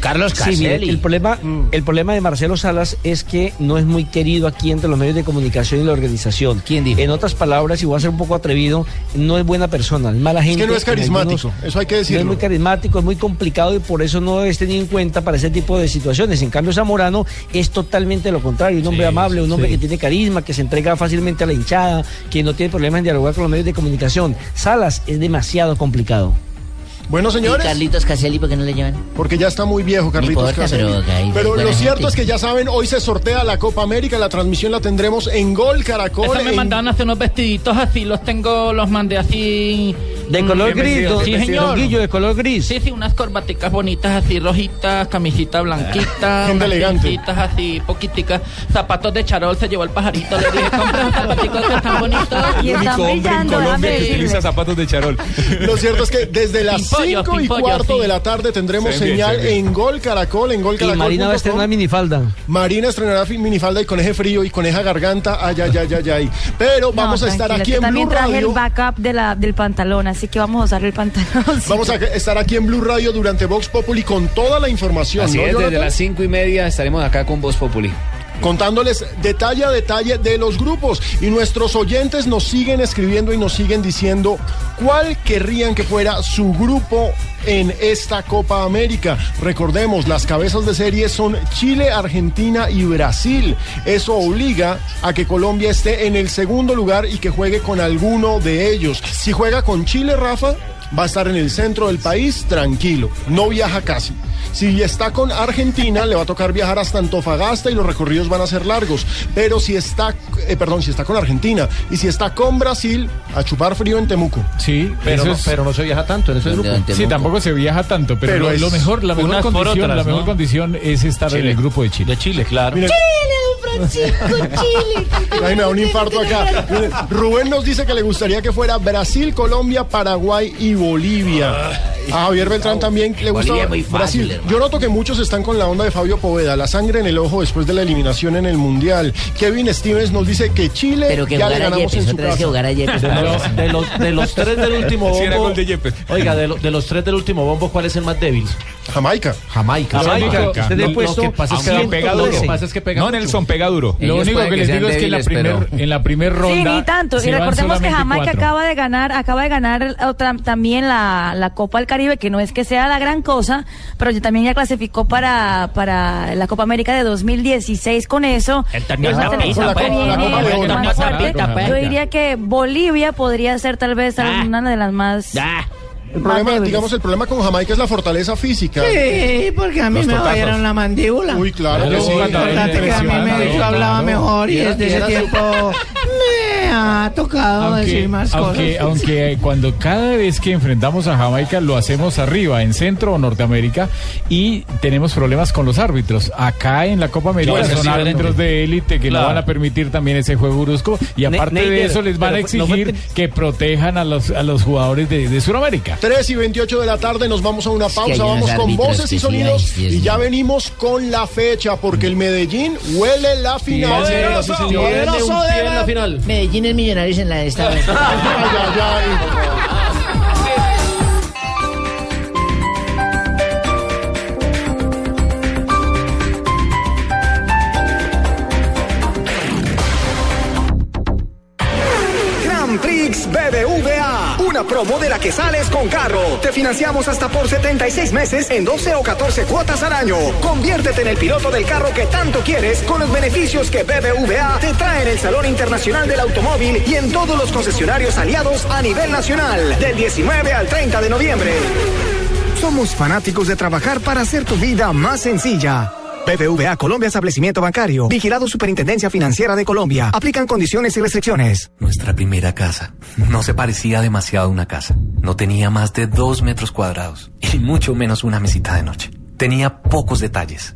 Carlos Sí, mire, Caselli. el problema, el problema de Marcelo Salas es que no es muy querido aquí entre los medios de comunicación y la organización. ¿Quién dijo? En otras palabras, y voy a ser un poco atrevido, no es buena persona, es mala gente. que no es en carismático, eso hay que No es decirlo. muy carismático, es muy complicado y por eso no es tenido en cuenta para ese tipo de situaciones. En cambio, Zamorano es totalmente lo contrario, un hombre amable, un hombre que tiene carisma, que se entrega fácilmente a la hinchada, que no tiene problemas en dialogar con los medios de comunicación. Salas es demasiado complicado. Bueno, ¿Y señores, Carlitos Caselli por qué no le llevan? porque ya está muy viejo, Carlitos importa, Caselli. pero que Pero lo cierto gente. es que ya saben, hoy se sortea la Copa América, la transmisión la tendremos en Gol Caracol. Eso me en- mandaron a hacer unos vestiditos así, los tengo, los mandé así. De mm, color bien gris, Sí, don señor. Guillo, de color gris. Sí, sí, unas corbaticas bonitas así, rojitas, camisita blanquita, Gente unas elegante. así, poquiticas, zapatos de charol, se llevó el pajarito, le dije, compra esos zapaticos que están bonitos. Y están brillando, déjame decirle. zapatos de charol. Lo cierto es que desde las 5 y cuarto de la tarde tendremos señal en Gol Caracol, en Gol Y Caracol. Marina va a estrenar minifalda. Marina estrenará minifalda y coneje frío y coneja garganta. Ay, ay, ay, ay, ay. Pero No, vamos a estar aquí en Blue también traje Radio. el backup de la, del pantalón, así que vamos a usar el pantalón. Vamos a estar aquí en Blue Radio durante Vox Populi con toda la información. Así ¿no, es, desde las cinco y media estaremos acá con Voz Populi. Contándoles detalle a detalle de los grupos. Y nuestros oyentes nos siguen escribiendo y nos siguen diciendo cuál querrían que fuera su grupo en esta Copa América. Recordemos, las cabezas de serie son Chile, Argentina y Brasil. Eso obliga a que Colombia esté en el segundo lugar y que juegue con alguno de ellos. Si juega con Chile, Rafa, va a estar en el centro del país tranquilo, no viaja casi. Si está con Argentina, le va a tocar viajar hasta Antofagasta y los recorridos van a ser largos. Pero si está, eh, perdón, si está con Argentina y si está con Brasil, a chupar frío en Temuco. Sí, Pero no, es- pero no se viaja tanto en ese grupo. Sí, tampoco se viaja tanto, pero, Pero lo, es lo mejor, la mejor condición, otras, la mejor ¿no? condición es estar en Chile. el grupo de Chile. De Chile, claro. Mira, Francisco, Chile. Ay, me da un infarto acá. Rubén nos dice que le gustaría que fuera Brasil, Colombia, Paraguay y Bolivia. A Javier Beltrán también le gusta Bolivia es muy fácil, Brasil. hermano. Yo noto que muchos están con la onda de Fabio Poveda, la sangre en el ojo después de la eliminación en el Mundial. Kevin Stevens nos dice que Chile Pero que ya le ganamos en Yepes, su vez que casa. jugara Yepes. De los, de los- de los tres del último Sí, era bombo. gol de Yepes. Oiga, de, lo- de los tres del último bombo, ¿cuál es el más débil? Jamaica. Jamaica. Jamaica. Jamaica. Usted le ha Lo- lo puesto que pasa es que, aunque pega duro. lo que pasa es que pega No. Pega duro. Lo único que, les digo es que en la, primer, en la primer Sí, ronda. ni tanto. Y recordemos que Jamaica cuatro. acaba de ganar, acaba de ganar otra, también la, la Copa del Caribe, que no es que sea la gran cosa, pero también ya clasificó para, para la Copa América de 2016 con eso. El. Yo diría que Bolivia podría ser tal vez Ah. una de las más. El problema, digamos, el problema con Jamaica es la fortaleza física. Sí, porque a mí Los me totazos. oyeron la mandíbula. Uy, claro que Claro, sí. sí, Importante que a mí me yo hablaba mejor y Era- desde ese tiempo ha tocado decir más aunque, cosas. aunque cuando cada vez que enfrentamos a Jamaica lo hacemos arriba, en Centro o Norteamérica, y tenemos problemas con los árbitros. Acá en la Copa América son árbitros de élite que Claro. no van a permitir también ese juego brusco, y Ne- aparte de eso les van a no exigir que protejan a los, a los jugadores de, de Sudamérica. 3 y 28 de la tarde, nos vamos a una pausa, vamos con voces y sí, sonidos y ya venimos con la fecha, porque el Medellín huele la final. en la final. Medellín es millonarios en la esta. Ay, ay, ay. Una promo de la que sales con carro. Te financiamos hasta por 76 meses en 12 o 14 cuotas al año. Conviértete en el piloto del carro que tanto quieres con los beneficios que BBVA te trae en el Salón Internacional del Automóvil y en todos los concesionarios aliados a nivel nacional. Del 19 al 30 de noviembre. Somos fanáticos de trabajar para hacer tu vida más sencilla. BBVA Colombia Establecimiento Bancario. Vigilado Superintendencia Financiera de Colombia. Aplican condiciones y restricciones. Nuestra primera casa no se parecía demasiado a una casa. No tenía más de dos metros cuadrados y mucho menos una mesita de noche. Tenía pocos detalles,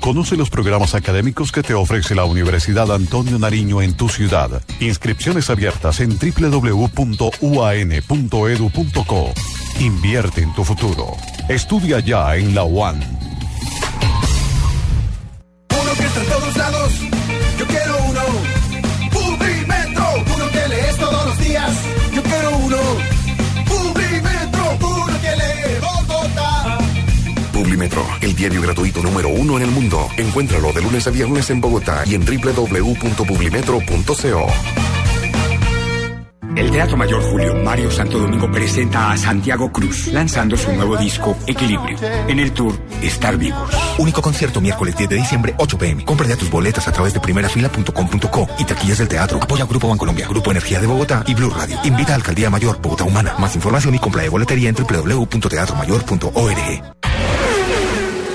Conoce los programas académicos que te ofrece la Universidad Antonio Nariño en tu ciudad. Inscripciones abiertas en www.uan.edu.co. Invierte en tu futuro. Estudia ya en la UAN. Publimetro, el diario gratuito número uno en el mundo. Encuéntralo de lunes a viernes en Bogotá y en www.publimetro.co. El Teatro Mayor Julio Mario Santo Domingo presenta a Santiago Cruz, lanzando su nuevo disco Equilibrio. En el tour Estar Vivos. Único concierto miércoles 10 de diciembre, 8 pm. Compra ya tus boletas a través de primerafila.com.co y taquillas del teatro. Apoya Grupo Bancolombia, Grupo Energía de Bogotá y Blue Radio. Invita a Alcaldía Mayor Bogotá Humana. Más información y compra de boletería en www.teatromayor.org.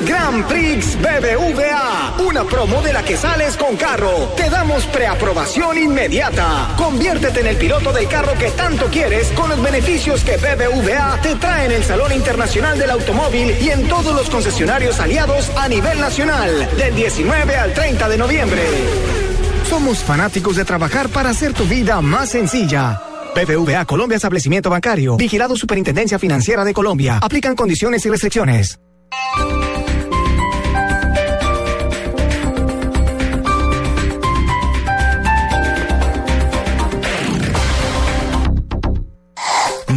Grand Prix BBVA, una promo de la que sales con carro. Te damos preaprobación inmediata. Conviértete en el piloto del carro que tanto quieres con los beneficios que BBVA te trae en el Salón Internacional del Automóvil y en todos los concesionarios aliados a nivel nacional, del 19 al 30 de noviembre. Somos fanáticos de trabajar para hacer tu vida más sencilla. BBVA Colombia Establecimiento Bancario. Vigilado Superintendencia Financiera de Colombia. Aplican condiciones y restricciones.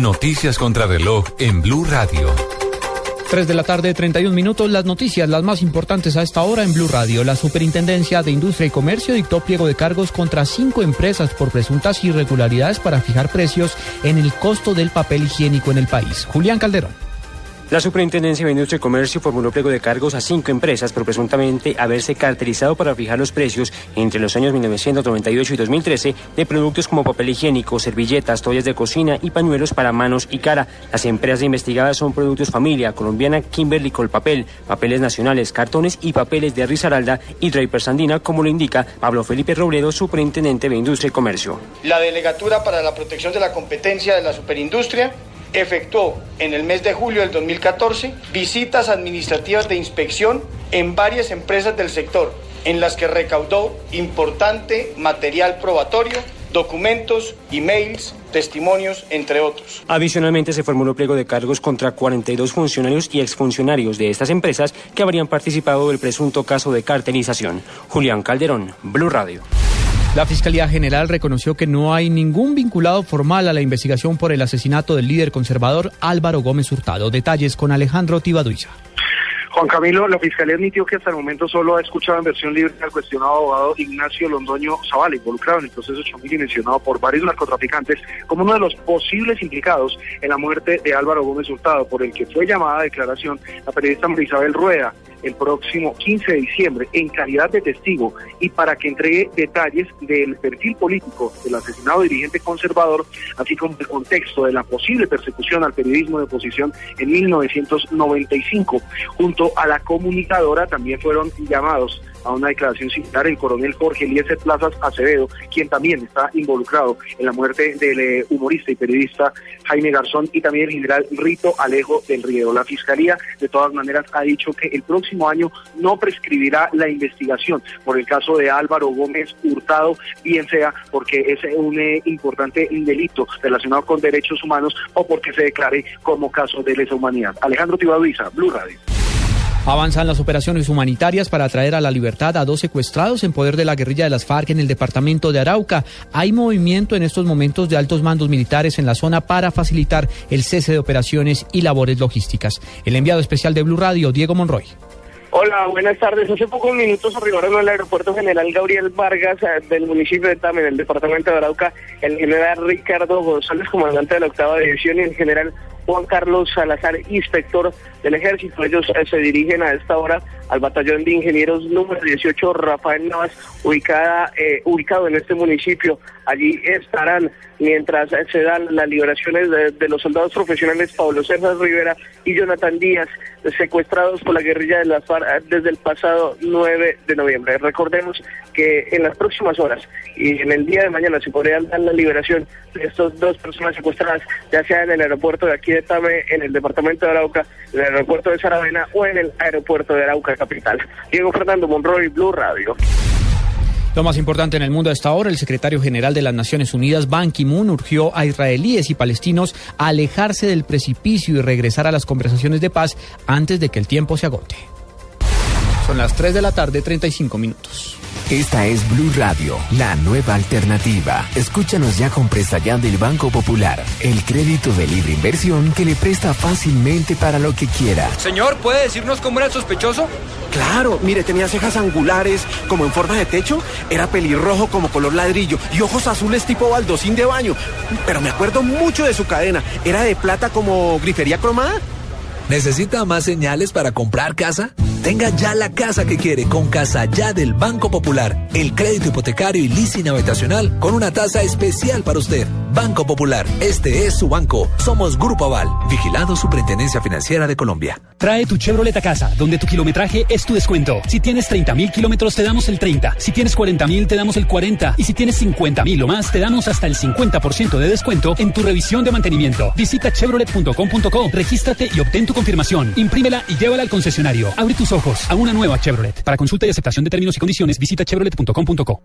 Noticias contra reloj en Blue Radio. 3 de la tarde, 31 minutos. Las noticias, las más importantes a esta hora en Blue Radio. La Superintendencia de Industria y Comercio dictó pliego de cargos contra cinco empresas por presuntas irregularidades para fijar precios en el costo del papel higiénico en el país. Julián Calderón. La Superintendencia de Industria y Comercio formuló pliego de cargos a cinco empresas por presuntamente haberse caracterizado para fijar los precios entre los años 1998 y 2013 de productos como papel higiénico, servilletas, toallas de cocina y pañuelos para manos y cara. Las empresas investigadas son Productos Familia, Colombiana, Kimberly Colpapel, Papeles Nacionales, Cartones y Papeles de Risaralda y Draper Sandina, como lo indica Pablo Felipe Robledo, Superintendente de Industria y Comercio. La Delegatura para la Protección de la Competencia de la Superindustria efectuó en el mes de julio del 2014 visitas administrativas de inspección en varias empresas del sector, en las que recaudó importante material probatorio, documentos, emails, testimonios, entre otros. Adicionalmente, se formuló pliego de cargos contra 42 funcionarios y exfuncionarios de estas empresas que habrían participado del presunto caso de cartelización. Julián Calderón, Blue Radio. La Fiscalía General reconoció que no hay ningún vinculado formal a la investigación por el asesinato del líder conservador Álvaro Gómez Hurtado. Detalles con Alejandro Tibaduiza. Juan Camilo, la Fiscalía admitió que hasta el momento solo ha escuchado en versión libre al cuestionado abogado Ignacio Londoño Zavala, involucrado en el proceso Chomil mencionado por varios narcotraficantes como uno de los posibles implicados en la muerte de Álvaro Gómez Hurtado, por el que fue llamada a declaración la periodista Marisabel Rueda el próximo 15 de diciembre en calidad de testigo y para que entregue detalles del perfil político del asesinado dirigente conservador, así como el contexto de la posible persecución al periodismo de oposición en 1995. Junto a la comunicadora también fueron llamados a una declaración similar el coronel Jorge Eliezer Plazas Acevedo, quien también está involucrado en la muerte del eh, humorista y periodista Jaime Garzón y también el general Rito Alejo del Río. La Fiscalía, de todas maneras, ha dicho que el próximo año no prescribirá la investigación por el caso de Álvaro Gómez Hurtado, bien sea porque es un eh, importante delito relacionado con derechos humanos o porque se declare como caso de lesa humanidad. Alejandro Tibaduiza, Blue Radio. Avanzan las operaciones humanitarias para traer a la libertad a dos secuestrados en poder de la guerrilla de las FARC en el departamento de Arauca. Hay movimiento en estos momentos de altos mandos militares en la zona para facilitar el cese de operaciones y labores logísticas. El enviado especial de Blue Radio, Diego Monroy. Hola, buenas tardes. Hace pocos minutos arribaron al aeropuerto general Gabriel Vargas eh, del municipio de Tame, en el departamento de Arauca, el general Ricardo González, comandante de la octava división, y el general Juan Carlos Salazar, inspector del ejército. Ellos eh, se dirigen a esta hora al batallón de ingenieros número 18 Rafael Navas, ubicada, eh, ubicado en este municipio. Allí estarán mientras eh, se dan las liberaciones de, los soldados profesionales Pablo César Rivera y Jonathan Díaz, secuestrados por la guerrilla de las FARC desde el pasado 9 de noviembre. Recordemos que en las próximas horas y en el día de mañana se podría dar la liberación de estas dos personas secuestradas, ya sea en el aeropuerto de aquí de Tame, en el departamento de Arauca, en el aeropuerto de Saravena o en el aeropuerto de Arauca capital. Diego Fernando Monroy, Blue Radio. Lo más importante en el mundo a esta hora, el secretario general de las Naciones Unidas, Ban Ki-moon, urgió a israelíes y palestinos a alejarse del precipicio y regresar a las conversaciones de paz antes de que el tiempo se agote. Son las 3 de la tarde, 35 minutos. Esta es Blue Radio, la nueva alternativa. Escúchanos ya con presta ya del Banco Popular, el crédito de libre inversión que le presta fácilmente para lo que quiera. Señor, ¿puede decirnos cómo era el sospechoso? Claro, mire, tenía cejas angulares como en forma de techo, era pelirrojo como color ladrillo y ojos azules tipo baldosín de baño. Pero me acuerdo mucho de su cadena, era de plata como grifería cromada. ¿Necesita más señales para comprar casa? Tenga ya la casa que quiere con Casa Ya del Banco Popular. El crédito hipotecario y leasing habitacional con una tasa especial para usted. Banco Popular, este es su banco. Somos Grupo Aval, vigilado Superintendencia Financiera de Colombia. Trae tu Chevrolet a casa, donde tu kilometraje es tu descuento. Si tienes 30 mil kilómetros, te damos el 30. Si tienes 40 mil, te damos el 40. Y si tienes 50 mil o más, te damos hasta el 50% de descuento en tu revisión de mantenimiento. Visita chevrolet.com.co, regístrate y obtén tu confirmación. Imprímela y llévala al concesionario. Abre tus ojos a una nueva Chevrolet. Para consulta y aceptación de términos y condiciones, visita chevrolet.com.co.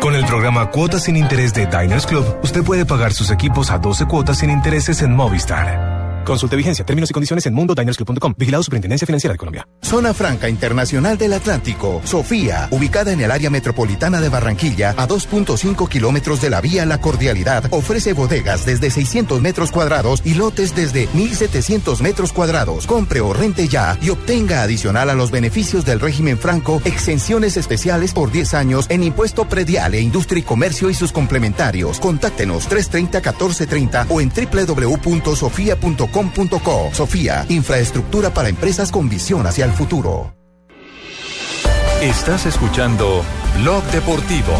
Con el programa Cuotas sin Interés de Diners Club, usted puede pagar sus equipos a 12 cuotas sin intereses en Movistar. Consulte vigencia, términos y condiciones en mundodinersclub.com. Vigilado Superintendencia Financiera de Colombia. Zona Franca Internacional del Atlántico. Sofía, ubicada en el área metropolitana de Barranquilla, a 2.5 kilómetros de la vía La Cordialidad, ofrece bodegas desde 600 metros cuadrados y lotes desde 1.700 metros cuadrados. Compre o rente ya y obtenga adicional a los beneficios del régimen franco exenciones especiales por 10 años en impuesto predial e industria y comercio y sus complementarios. Contáctenos 330-1430 o en www.sofia.com Sofía, infraestructura para empresas con visión hacia el futuro. Estás escuchando Blog Deportivo.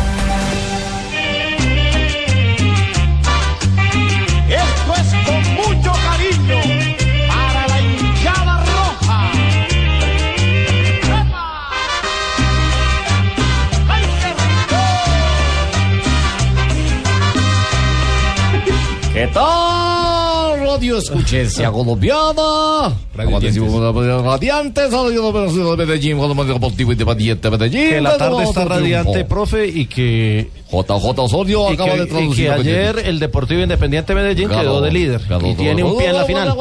Esto es con mucho cariño para la hinchada roja. ¿Qué tal? Radio Escuchencia Colombiana. Radiante, salido de Medellín, Deportivo Independiente Medellín. Que la tarde está radiante, profe, y que. JJ Osorio y acaba que, de y traducir. que lo que ayer el Deportivo Independiente Medellín Ganó, quedó de líder. ganó y tiene un pie en la final.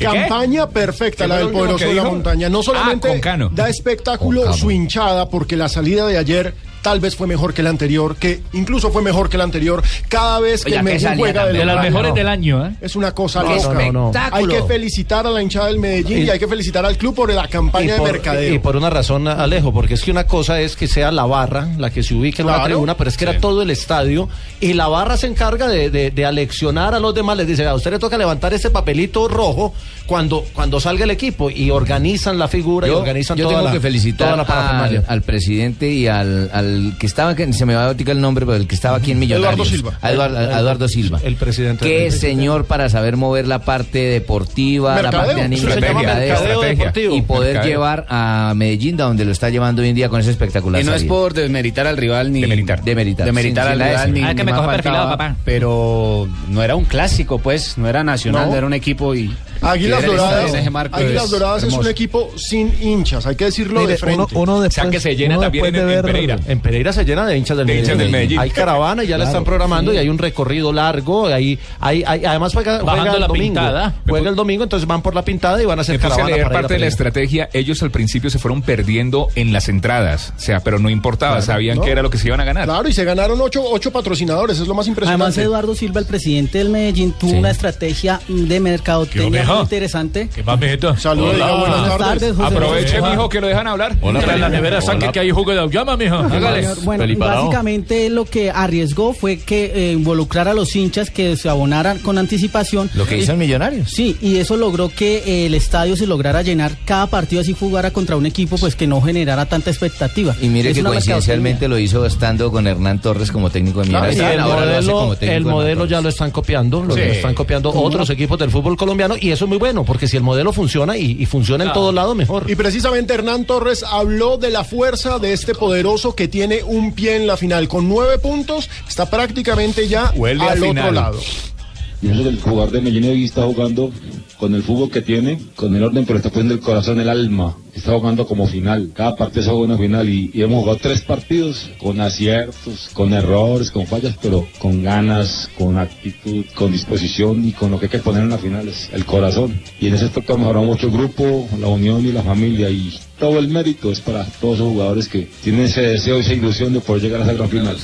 Campaña perfecta la del poderoso de la montaña. No solamente Ah, con Cano. da espectáculo su hinchada, porque la salida de ayer tal vez fue mejor que la anterior, que incluso fue mejor que la anterior. Cada vez que Oiga, el Medellín juega de, las local, mejores no. del año, ¿eh? Es una cosa No, loca. no, no. Hay que felicitar a la hinchada del Medellín y, Y- hay que felicitar al club por la campaña de mercadeo. y por una razón, Alejo, porque es que una cosa es que sea la barra la que se ubique en una Claro. tribuna, pero es que era todo el estadio y la barra se encarga de, de- de aleccionar a los demás. Les dice, a usted le toca levantar ese papelito rojo cuando, cuando salga el equipo y organizan la figura y Yo, organizan yo toda tengo la, que felicitar toda la parafernalia. al, al presidente y al, al que estaba, que se me va a ahorita el nombre, pero el que estaba aquí en Millonarios. Eduardo Silva. A Eduardo, a Eduardo Silva. El presidente. Qué del- señor para saber mover la parte deportiva, la parte anímica, mercadeo y poder Mercadeo. llevar a Medellín de donde lo está llevando hoy en día con esa espectacular Y no es por desmeritar al rival ni Demeritar. Demeritar. demeritar Sin- al sin rival S. ni, Ah, que ni me más coge perfilado, faltaba, papá. pero no era un clásico pues no era nacional No. era un equipo y Águilas Doradas, en ese marco Águilas es Doradas es un equipo sin hinchas, hay que decirlo Mire, de frente. uno- uno o sea que se llena también en, en Pereira. En Pereira se llena de hinchas del, De Medellín. hinchas del Medellín. Hay caravana, ya la están programando sí. y hay un recorrido largo. Hay, hay, hay- además juega, el la domingo. pintada. Juega el domingo, entonces van por la pintada y van a hacer a caravana leer para ir a parte de la estrategia. Ellos al principio se fueron perdiendo en las entradas. O sea, pero no importaba. Claro, sabían ¿no? que era lo que se iban a ganar. Claro, y se ganaron ocho, ocho patrocinadores, es lo más impresionante. Además, Eduardo Silva, el presidente del Medellín, tuvo una estrategia de mercadotecnia mijo? interesante. ¿Qué más, mijito? Saludos, diga buenas tardes. José Aproveche, mijo, que lo dejan hablar. Hola, en la nevera, saque que hay jugo de auyama, mijo. Hágale. Bueno, básicamente lo que arriesgó fue que eh, involucrar a los hinchas que se abonaran con anticipación. Lo que hizo el Millonarios. Sí, y eso logró que eh, el estadio se lograra llenar cada partido así jugara contra un equipo pues que no generara tanta expectativa. Y mire Es que coincidencialmente lo hizo estando con Hernán Torres como técnico de Claro, y Millonarios. el Ahora lo hace modelo, como técnico el de modelo ya lo están copiando, lo Sí. están copiando otros equipos del fútbol colombiano y eso es muy bueno, porque si el modelo funciona y, y funciona en todos lados, mejor. Y precisamente Hernán Torres habló de la fuerza de este poderoso que tiene un pie en la final. Con nueve puntos, está prácticamente ya al otro lado. Yo sé que el jugador de Medellín hoy está jugando con el fútbol que tiene, con el orden, pero está poniendo el corazón, el alma. Está jugando como final. Cada partido se juega una final y, y hemos jugado tres partidos con aciertos, con errores, con fallas, pero con ganas, con actitud, con disposición y con lo que hay que poner en las finales, el corazón. Y en ese aspecto ha mejorado mucho el grupo, la unión y la familia y todo el mérito es para todos esos jugadores que tienen ese deseo y esa ilusión de poder llegar a esa gran final.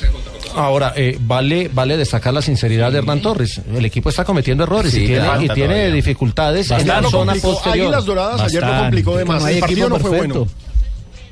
Ahora, eh, vale, vale destacar la sinceridad de Hernán Torres. El equipo está cometiendo errores Sí, y tiene, y tiene todavía. dificultades en Ayer la zona complicó. posterior. Águilas Doradas ayer lo complicó de más. No hay El partido no fue bueno.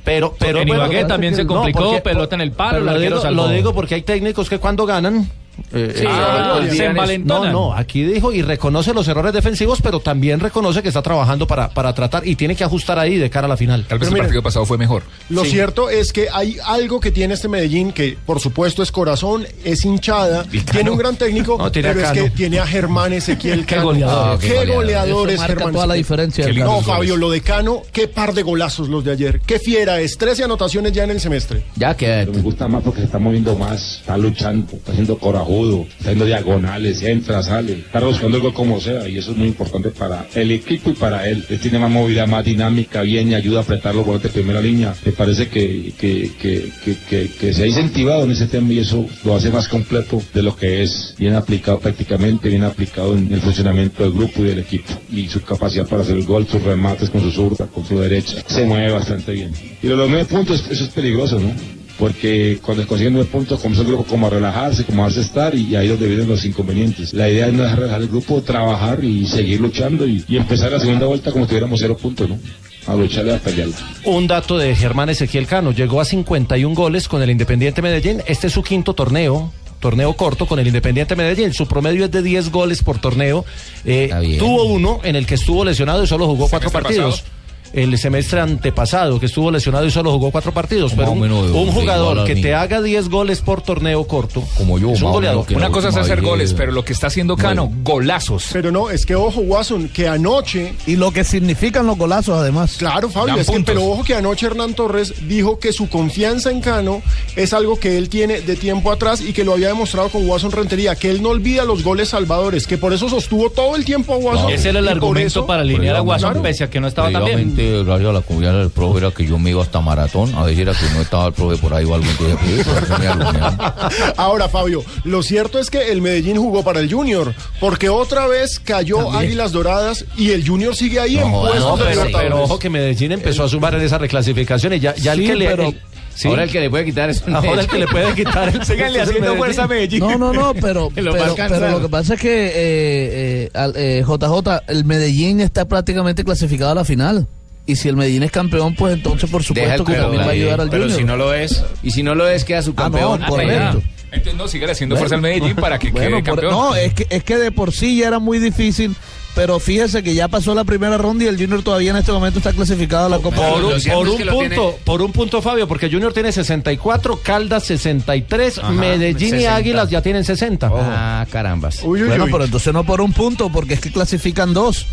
Pero, pero En bueno, Ibagué también se no, complicó, porque- pelota en el palo, digo, lo digo porque hay técnicos que cuando ganan eh, Sí, eh, ah, se envalentonan. no, no, aquí dijo y reconoce los errores defensivos, pero también reconoce que está trabajando para, para tratar y tiene que ajustar ahí de cara a la final. Tal vez Pero el partido pasado fue mejor. Lo Sí. cierto es que hay algo que tiene este Medellín que, por supuesto, es corazón, es hinchada, tiene un gran técnico, No, tiene a pero es que tiene a Germán Ezequiel Qué goleador. Qué, Qué goleador. goleador es marca Germán toda la diferencia del No. Fabio, lo de Cano, qué par de golazos los de ayer. Qué fiera es, 13 anotaciones ya en el semestre. Ya que Me gusta más porque se está moviendo más, está luchando, está siendo corajudo, está haciendo diagonales, entra, sale, está buscando algo como sea y eso es muy importante para el equipo y para él. Él tiene más movilidad, más dinámica, viene y ayuda a apretar los volantes de primera línea. Me parece que, que, que, que, se ha incentivado en ese tema y eso lo hace más completo de lo que es, bien aplicado prácticamente, bien aplicado en el funcionamiento del grupo y del equipo y su capacidad para hacer el gol, sus remates con su zurda, con su derecha. Se mueve bastante bien. Y los nueve puntos, eso es peligroso, ¿no? Porque cuando consiguen nueve puntos comienza el grupo como a relajarse, como a darse estar y ahí es donde vienen los inconvenientes. La idea es no dejar relajar el grupo, trabajar y seguir luchando y, y empezar la segunda vuelta como si tuviéramos cero puntos, ¿no? A lucharle a pelearla. Un dato de Germán Ezequiel Cano, llegó a 51 goles con el Independiente Medellín, este es su quinto torneo. Torneo corto con el Independiente Medellín. Su promedio es de 10 goles por torneo. Eh, tuvo uno en el que estuvo lesionado y solo jugó cuatro Semestre partidos. pasado. El semestre antepasado, que estuvo lesionado y solo jugó cuatro partidos. Pero un, jugador que te haga 10 goles por torneo corto. Como yo, es un goleador. Una cosa es hacer goles, eh, pero lo que está haciendo Cano, golazos. Pero no, es que ojo, Watson, que anoche. Y lo que significan los golazos, además. Claro, Fabio, es que, pero ojo que anoche Hernán Torres dijo que su confianza en Cano es algo que él tiene de tiempo atrás y que lo había demostrado con Watson Rentería, que él no olvida los goles salvadores, que por eso sostuvo todo el tiempo a Watson. Ese era el argumento eso- para alinear a Guasón, Claro. pese a que no estaba tan bien. Previamente, gracias a la confianza del profe, era que yo me iba hasta maratón. A veces era que no estaba el profe por ahí o algo. Entonces, me. Ahora, Fabio, lo cierto es que el Medellín jugó para el Junior, porque otra vez cayó Águilas Doradas y el Junior sigue ahí en No, puestos de pero, ojo que Medellín empezó a sumar en esa reclasificación y ya, ya el Sí, que le. pero- el- sí. Ahora el que le puede quitar es Ahora el que le puede quitar el Síganle haciendo fuerza a Medellín. No, no, no, pero, Que lo pero lo que pasa es que eh, eh, al- eh, JJ, el Medellín está prácticamente clasificado a la final. Y si el Medellín es campeón, pues entonces por supuesto que también va a ayudar al Pero Junior. si no lo es, y si no lo es, queda su Ah, no, campeón. correcto. Entonces, no, sigue haciendo fuerza al Medellín para que Bueno, quede por- campeón. no, es que, es que de por sí ya era muy difícil, pero fíjese que ya pasó la primera ronda y el Junior todavía en este momento está clasificado a la Copa Por un, por un punto, tiene- por un punto, Fabio, porque Junior tiene 64, Caldas 63, Ajá, Medellín y 60. Águilas ya tienen 60. Ah, carambas. Uy, uy, Bueno, uy. pero entonces no por un punto, porque es que clasifican dos.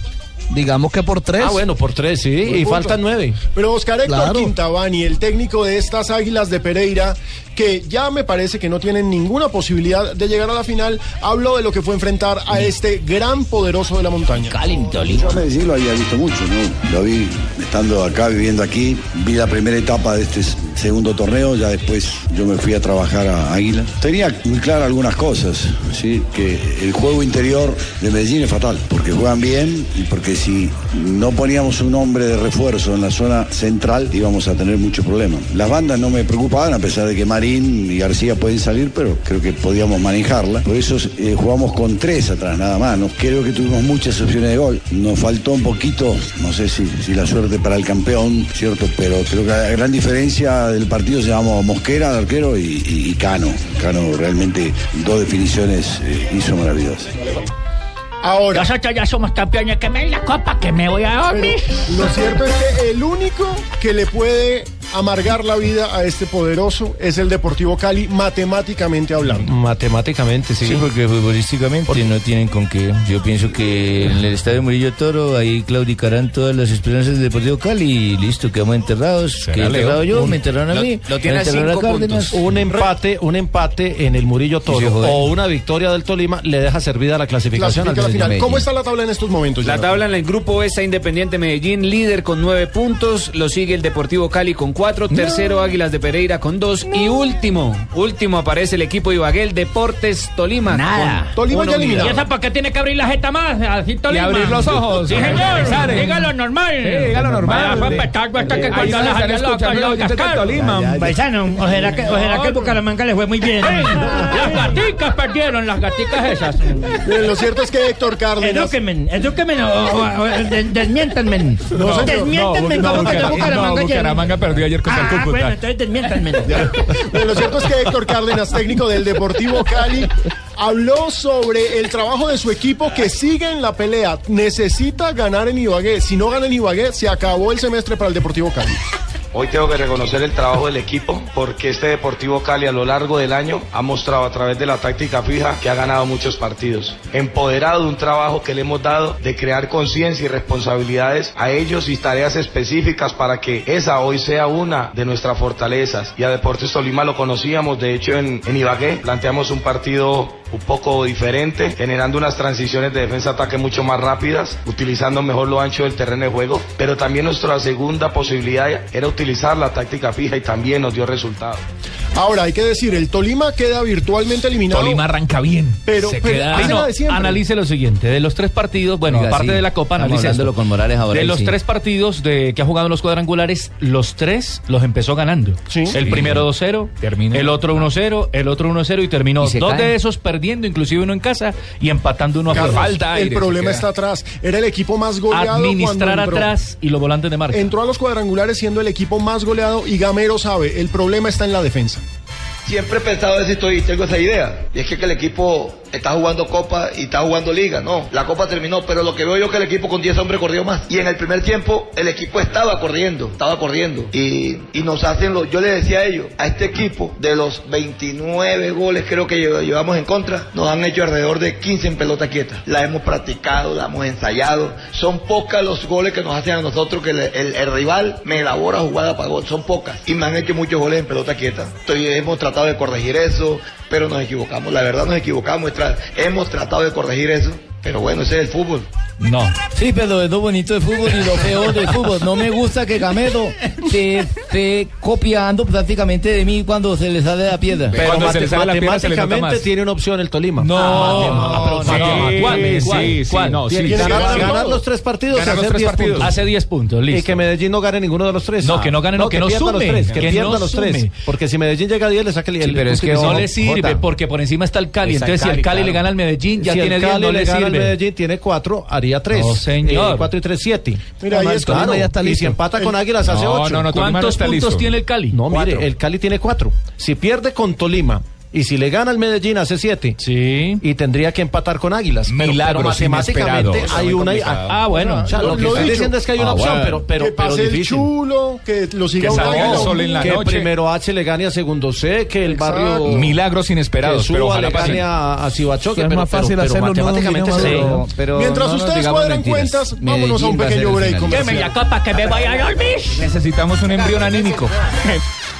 Digamos que por tres. Ah, bueno, por tres, sí. Y punto. faltan nueve. Pero Oscar Héctor Claro. Quintabani, el técnico de estas Águilas de Pereira, que ya me parece que no tienen ninguna posibilidad de llegar a la final, habló de lo que fue enfrentar a este gran poderoso de la montaña. Yo a Medellín lo había visto mucho, ¿no? Lo vi estando acá, viviendo aquí. Vi la primera etapa de este segundo torneo, ya después yo me fui a trabajar a Águila. Tenía muy claras algunas cosas, ¿sí? Que el juego interior de Medellín es fatal, porque juegan bien y porque si no poníamos un hombre de refuerzo en la zona central íbamos a tener mucho problema. Las bandas no me preocupaban, a pesar de que Y García pueden salir, pero creo que podíamos manejarla. Por eso eh, jugamos con tres atrás, nada más. ¿no? Creo que tuvimos muchas opciones de gol. Nos faltó un poquito, no sé si, si la suerte para el campeón, ¿cierto? Pero creo que la gran diferencia del partido se llamó Mosquera, el arquero, y, y- y Cano. Cano realmente dos definiciones eh, hizo maravillosas. Ahora. Nosotros ya somos campeones. Que me den la copa, que me voy a dormir. Lo cierto es que el único que le puede amargar la vida a este poderoso es el Deportivo Cali, matemáticamente hablando. Matemáticamente, sí. Sí, porque futbolísticamente no tienen con qué. Yo pienso que en el estadio Murillo Toro ahí claudicarán todas las esperanzas del Deportivo Cali y listo, quedamos enterrados. Enterrado yo, Un- me enterraron a lo- mí. lo me tiene a cinco Cárdenas. Un empate, un empate en el Murillo Sí, Toro o una victoria del Tolima le deja servida la clasificación Clasifica al la final. ¿Cómo está la tabla en estos momentos? La tabla en el grupo está Independiente Medellín, líder con nueve puntos. Lo sigue el Deportivo Cali con cuatro. Tercero Águilas de Pereira con dos. Y último, último aparece el equipo Ibaguel Deportes Tolima. Nada. con Tolima ya eliminado. ¿Y esa por qué tiene que abrir la jeta más? Así Tolima. abrir los ojos. Sí, señor. Sare. Dígalo normal. Sí, dígalo normal. Fue petardo hasta que cuando las están escuchando locas, los oyentes de cascaron. Tolima. Paisano, o será que, o será que el Bucaramanga le fue muy bien. Las gaticas perdieron, las gaticas esas. Miren, Lo cierto es que Héctor Cárdenas. Edúquenme, edúquenme, o, o, o, de- desmiéntanme. No, desmiéntanme, no, ¿cómo perdió Bucara- Bucaramanga no, ayer? Bucaramanga perdió ayer contra el Ah, Cúcuta. bueno, entonces desmiéntanme. Lo cierto es que Héctor Cárdenas, técnico del Deportivo Cali, habló sobre el trabajo de su equipo que sigue en la pelea. Necesita ganar en Ibagué. Si no gana en Ibagué, se acabó el semestre para el Deportivo Cali. Hoy tengo que reconocer el trabajo del equipo porque este Deportivo Cali a lo largo del año ha mostrado a través de la táctica fija que ha ganado muchos partidos. Empoderado de un trabajo que le hemos dado de crear conciencia y responsabilidades a ellos y tareas específicas para que esa hoy sea una de nuestras fortalezas. Y a Deportes Tolima lo conocíamos, de hecho en, en Ibagué planteamos un partido un poco diferente, generando unas transiciones de defensa-ataque mucho más rápidas, utilizando mejor lo ancho del terreno de juego, pero también nuestra segunda posibilidad era utilizar la táctica fija y también nos dio resultado. Ahora, hay que decir, el Tolima queda virtualmente eliminado. Tolima arranca bien. Pero, Se pero queda- hace Ay, la no, de siempre. Analice lo siguiente, de los tres partidos, bueno, Oiga, aparte sí. de la Copa, analice esto. con Morales ahora, De los sí. tres partidos de que ha jugado en los cuadrangulares, los tres los empezó ganando. El Sí. primero 2-0, Terminó. el otro 1-0, el otro 1-0 y terminó Y dos cae. de esos perdiendo, inclusive uno en casa y empatando uno a Carlos, falta. el aire, problema está atrás. Era el equipo más goleado Administrar atrás y los volantes de marca. Entró a los cuadrangulares siendo el equipo más goleado y Gamero sabe, el problema está en la defensa. Siempre he pensado eso y tengo esa idea. Y es que el equipo está jugando Copa y está jugando Liga. No, la Copa terminó, pero lo que veo yo es que el equipo con 10 hombres corrió más. Y en el primer tiempo el equipo estaba corriendo, estaba corriendo. Y, y nos hacen los... Yo le decía a ellos, a este equipo, de los 29 goles creo que lle- llevamos en contra, nos han hecho alrededor de 15 en pelota quieta. La hemos practicado, la hemos ensayado. Son pocas los goles que nos hacen a nosotros que el, rival me elabora jugada para gol. Son pocas. Y me han hecho muchos goles en pelota quieta. Estoy, hemos tratado de corregir eso, pero nos equivocamos. La verdad nos equivocamos. Hemos tratado de corregir eso. Pero bueno, ese es el fútbol. No. Sí, pero es lo bonito del fútbol y lo peor del fútbol. No me gusta que Gamero se esté copiando prácticamente de mí cuando se le sale la piedra. Pero Cuando se le sale la pierna, se le nota matemáticamente más. tiene una opción el Tolima. No, Ah, matemáticamente, ¿cuál? sí, ¿Cuál? sí, ¿Cuál? no, sí, ganar, sí. ganar los tres partidos, Ganar los hacer tres 10 partidos. puntos. Hace 10 puntos, listo. Y que Medellín no gane ninguno de los tres. No, que no gane, no, que no pierda los sume, tres, que, que pierda no los sume. tres. Porque si Medellín llega a 10, le saca el, Sí, el pero es que no le sirve, porque por encima está el Cali. Entonces, si el Cali, le gana al Medellín, ya tiene el 10, Cali no le sirve. Medellín, tiene 4, haría 3. No, señor. 4 y 3, 7. Mira, ahí el está. Tolima Claro. ya está Y listo. si empata con Águilas, hace No, ocho. no, no, Tolima no ¿Cuántos puntos listo. tiene el Cali? No, Cuatro. mire, el Cali tiene 4. Si pierde con Tolima Y si le gana el Medellín hace siete. Sí. Y tendría que empatar con Águilas. Pero, Milagros pero matemáticamente inesperados. hay una. Ah, bueno. O sea, lo, Lo- que lo estoy dicho. diciendo es que hay una Ah, opción, bueno. pero, pero, que pero pase el difícil. chulo, que lo siga Que salga el águila. sol en la que noche. primero H le gane a segundo C, que el barrio. Milagros inesperados, que pero Suba ojalá le gane a, a Cibachoque, Es pero, más fácil pero, pero hacerlo no matemáticamente Maduro. Pero Mientras no nos ustedes cuadran mentiras. cuentas, vámonos a un pequeño break final. Deme la copa que me voy a dormir. Necesitamos un embrión anímico.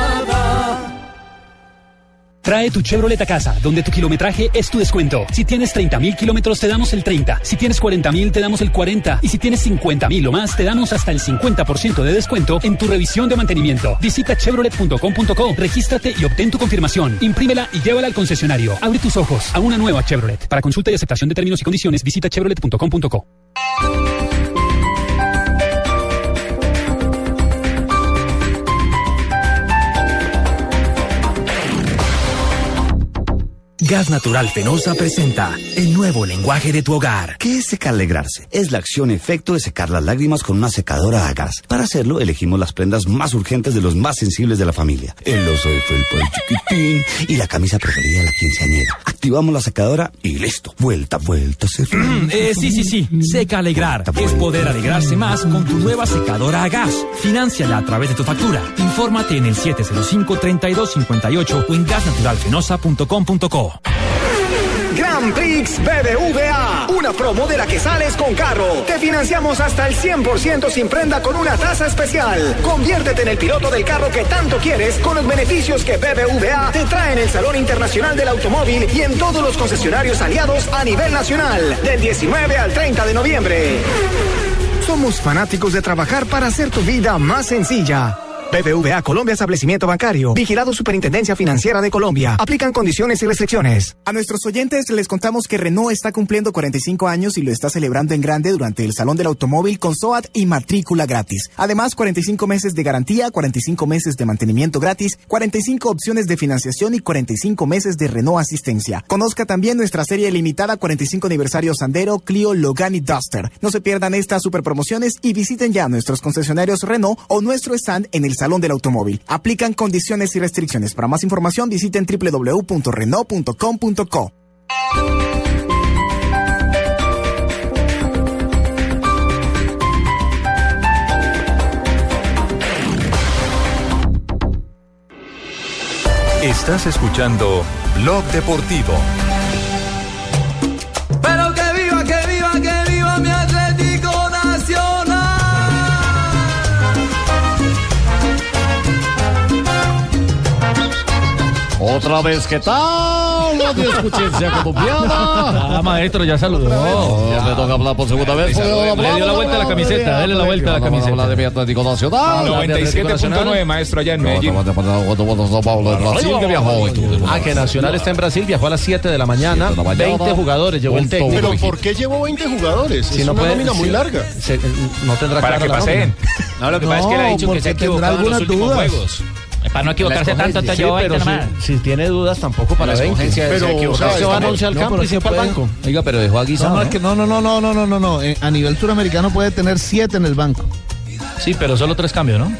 Trae tu Chevrolet a casa, donde tu kilometraje es tu descuento. Si tienes 30 mil kilómetros, te damos el 30. Si tienes 40 mil, te damos el 40. Y si tienes 50 mil o más, te damos hasta el 50% de descuento en tu revisión de mantenimiento. Visita chevrolet.com.co, regístrate y obtén tu confirmación. Imprímela y llévala al concesionario. Abre tus ojos a una nueva Chevrolet. Para consulta y aceptación de términos y condiciones, visita chevrolet.com.co. Gas Natural Fenosa presenta el nuevo lenguaje de tu hogar. ¿Qué es secalegrarse? Es la acción-efecto de secar las lágrimas con una secadora a gas. Para hacerlo, elegimos las prendas más urgentes de los más sensibles de la familia. El oso de felpa del chiquitín y la camisa preferida de la quinceañera. Activamos la secadora y listo. Vuelta, vuelta, se Eh, sí, sí, sí. Seca Alegrar. Es poder alegrarse más con tu nueva secadora a gas. Financiala a través de tu factura. Infórmate en el 705-3258 o en gasnaturalfenosa.com.co. Grand Prix BBVA, una promo de la que sales con carro. Te financiamos hasta el 100% sin prenda con una tasa especial. Conviértete en el piloto del carro que tanto quieres con los beneficios que BBVA te trae en el Salón Internacional del Automóvil y en todos los concesionarios aliados a nivel nacional, del 19 al 30 de noviembre. Somos fanáticos de trabajar para hacer tu vida más sencilla. BBVA Colombia Establecimiento Bancario. Vigilado Superintendencia Financiera de Colombia. Aplican condiciones y restricciones. A nuestros oyentes les contamos que Renault está cumpliendo 45 años y lo está celebrando en grande durante el Salón del Automóvil con SOAT y matrícula gratis. Además, 45 meses de garantía, 45 meses de mantenimiento gratis, 45 opciones de financiación y 45 meses de Renault asistencia. Conozca también nuestra serie limitada 45 aniversario Sandero, Clio, Logan y Duster. No se pierdan estas super promociones y visiten ya nuestros concesionarios Renault o nuestro stand en el Salón del Automóvil. Aplican condiciones y restricciones. Para más información visiten www.renault.com.co. Estás escuchando Blog Deportivo. Otra vez, ¿qué tal? Radio Escuchencia Colombiana. Ah, maestro, ya saludó. Ya me toca hablar por segunda vez. Le dio la vuelta a la camiseta, dele la vuelta a la camiseta. hablar de mi Atlético Nacional. 97.9, maestro, allá en Medellín. Brasil que viajó. Ah, que Nacional está en Brasil, viajó a las 7 de la mañana. 20 jugadores llevó el técnico. Pero ¿por qué llevó 20 jugadores? Si es no una puede- nómina muy larga. se- no tendrá Para que la paseen. nómina. No, lo que pasa es que él ha dicho que se ha equivocado en los últimos juegos. Para no equivocarse tanto, entonces Sí, yo pero 20 si, nomás. si tiene dudas, tampoco para La 20. escogencia Pero, se o sea, se van 11 al No, campo pero y se al puede- banco. Oiga, pero dejó a Guisado. No, no, es que no, no, no, no, no, no. Eh, A nivel suramericano puede tener siete en el banco. Sí, pero solo tres cambios, ¿no?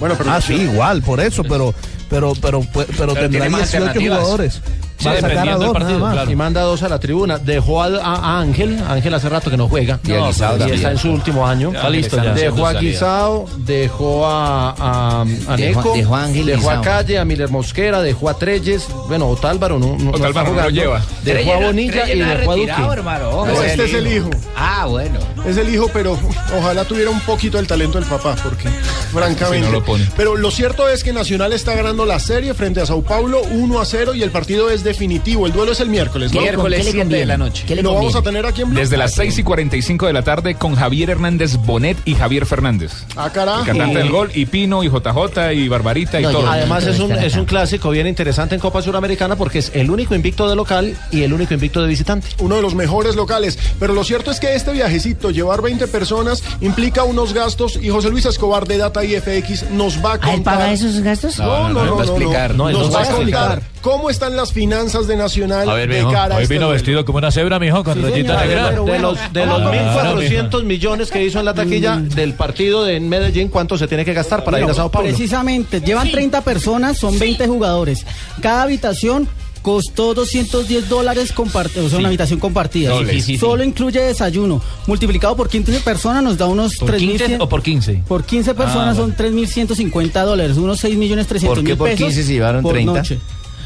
Bueno, Ah, sí, igual, por eso, pero, pero, pero, pero, pero tendrá tiene más 18 alternativas. jugadores. Sí, Va a sacar a dos, partido, nada más. claro. Y manda dos a la tribuna. Dejó a, Ángel. Ángel hace rato que no juega. Y a No, también. está en su último año. Está listo ya. Dejó a. Guisado, dejó a, a, a Dejó- Neco, dejó a Ángel dejó a Guisao. Calle, a Miller Mosquera, dejó a Treyes. Bueno, Otálvaro no, no, no Otálvaro no lo jugando. lleva. Dejó a Bonilla Treyes y no dejó a Duque. hermano. Ojo, No, este es el hijo. Ah, bueno. Es el hijo, pero ojalá tuviera un poquito el talento del papá, porque francamente. Si no lo pone. Pero lo cierto es que Nacional está ganando la serie frente a Sao Paulo 1 a 0 y el partido es de definitivo. El duelo es el miércoles, ¿no? Miércoles, ¿Qué le 7 de la noche. ¿Qué le Lo vamos a tener aquí en Blue. Desde las 6 y 45 de la tarde con Javier Hernández Bonet y Javier Fernández. Ah, carajo. El cantante del gol, y Pino, y JJ, y Barbarita, y todo. Además es un, es un clásico bien interesante en Copa Suramericana porque es el único invicto de local y el único invicto de visitante. Uno de los mejores locales. Pero lo cierto es que este viajecito, llevar 20 personas, implica unos gastos y José Luis Escobar de Data IFX nos va a contar. ¿Ah, él paga esos gastos? No, no, no, no, no, No, él Nos nos va a a explicar. contar cómo están las finanzas de Nacional A ver, de mijo, cara a hoy este vino duelo. vestido como una cebra, mijo, con rayita A ver, negra. de los, de los 1.400 millones que hizo en la taquilla del partido de en Medellín, ¿cuánto se tiene que gastar para ir a Sao Paulo? Precisamente, llevan 30 personas, son 20 jugadores. Cada habitación costó 210 dólares compartidos, o sea, una habitación compartida. Doble. Sí, sí, sí. Solo incluye desayuno. Multiplicado por 15 personas nos da unos ¿Por 15 3.100 o por 15? Por 15 personas Ah, son 3.150 dólares, unos 6 millones 300 ¿Por qué mil por pesos 15 se llevaron por 30? noche.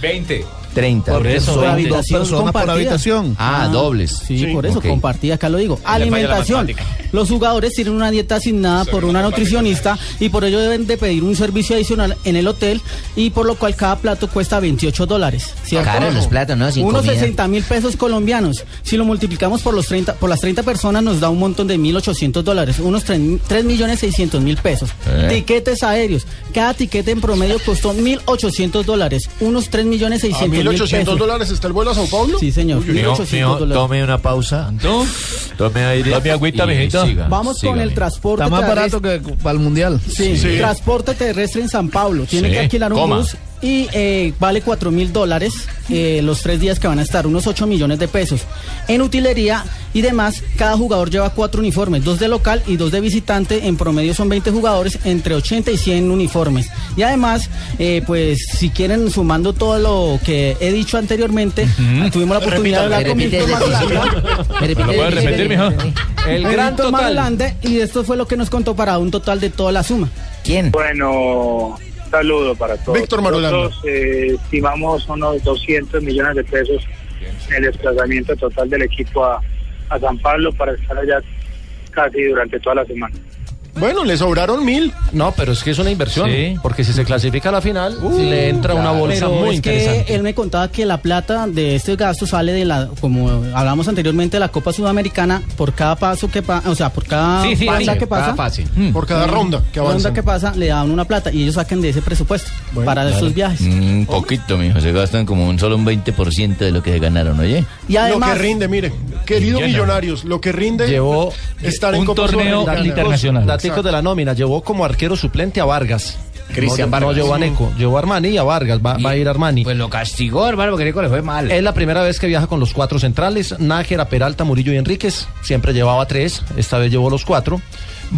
20. 30. Por eso, Son dos personas por compartida. habitación. Ah, dobles. Sí, por eso, Ok. compartida, acá lo digo. Alimentación. Los jugadores tienen una dieta asignada por una nutricionista y por ello deben de pedir un servicio adicional en el hotel y por lo cual cada plato cuesta 28 dólares. ¿cierto? Caros los platos, ¿no? Sin Unos comida. 60 mil pesos colombianos. Si lo multiplicamos por los 30, por las 30 personas nos da un montón de 1.800 dólares, unos 3 millones 600 mil pesos. Eh. Tiquetes aéreos. Cada tiquete en promedio costó 1.800 dólares, unos 3 millones ¿A 600 mil 1.800 pesos. dólares está el vuelo a Sao Paulo? Sí, señor. Uy, uy, uy. Mijo, 1.800 mijo, dólares. tome una pausa. Tome aire. Tome agüita, siga. Vamos con el transporte Está más barato que para el mundial. Sí, transporte terrestre en San Pablo. Tiene Sí, que alquilar un coma. bus y eh, vale 4 mil dólares eh, los tres días que van a estar, unos 8 millones de pesos. En utilería y demás, cada jugador lleva cuatro uniformes, dos de local y dos de visitante. En promedio son 20 jugadores, entre 80 y 100 uniformes. Y además, eh, pues si quieren, sumando todo lo que he dicho anteriormente, tuvimos la oportunidad de hablar con el gran total. Marulanda, y esto fue lo que nos contó para un total de toda la suma. ¿Quién? Bueno, saludo para todos. Víctor Marulanda. Nosotros eh, estimamos unos 200 millones de pesos en el desplazamiento total del equipo a, a San Pablo para estar allá casi durante toda la semana. Bueno, le sobraron mil. No, pero es que es una inversión. Sí. Porque si se clasifica a la final, le entra una bolsa Pero muy es interesante. que él me contaba que la plata de este gasto sale de la, como hablamos anteriormente, de la Copa Sudamericana por cada paso que pasa, o sea, por cada Sí, sí, sí, que pasa. cada fase. Por cada ronda que avanza. ronda que pasa le dan una plata y ellos sacan de ese presupuesto para Claro. esos viajes. Un poquito, mijo. Se gastan como un solo un 20% de lo que se ganaron, ¿oye? Y además, lo que rinde, mire, querido Millona. Millonarios, lo que rinde Llevó estar en un Copa torneo Sudamericana. internacional. Daticos de la nómina. Llevó como arquero suplente a Vargas. Cristian no, Vargas. No llevó a Neco. Llevó a Armani y a Vargas. Va, va a ir Armani. Pues lo castigó, hermano, porque Neco le fue mal. Es la primera vez que viaja con los cuatro centrales, Nájera, Peralta, Murillo y Enríquez. Siempre llevaba tres, esta vez llevó los cuatro.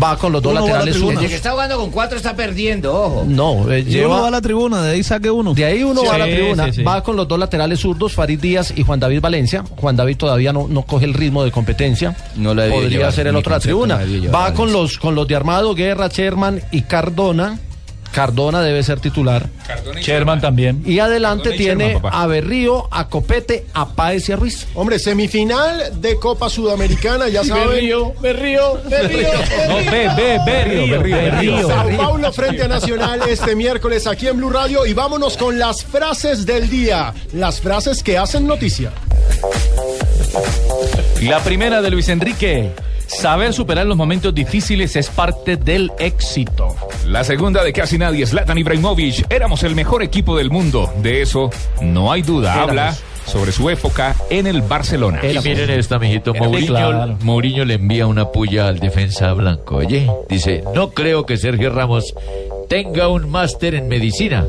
Va con los dos Uno la laterales zurdos. Desde que está jugando con cuatro está perdiendo, ojo. No, eh, uno lleva... va a la tribuna, de ahí saque uno. De ahí uno va a la tribuna, sí, sí. va con los dos laterales zurdos, Farid Díaz y Juan David Valencia. Juan David todavía no, no coge el ritmo de competencia. No la Podría llevar, ser el otro la tribuna. no la debió llevar Va con los, con los de Armado, Guerra, Sherman y Cardona. Cardona debe ser titular. Sherman también. Y adelante y tiene Sherman, a Berrío, a Copete, a Páez y a Ruiz. Hombre, semifinal de Copa Sudamericana, ya saben. Berrío, Berrío, Berrío. No, ve, ve, Berrío, Berrío, Berrío. Sao Paulo frente a Nacional este miércoles aquí en Blue Radio y vámonos con las frases del día, las frases que hacen noticia. La primera de Luis Enrique. Saber superar los momentos difíciles es parte del éxito. La segunda de casi nadie, Zlatan Ibrahimovic. Éramos el mejor equipo del mundo. De eso no hay duda. Éramos. Habla sobre su época en el Barcelona. Y miren esta, mijito. Era Mourinho, claro. Mourinho le envía una puya al defensa blanco. Oye, dice, no creo que Sergio Ramos tenga un máster en medicina.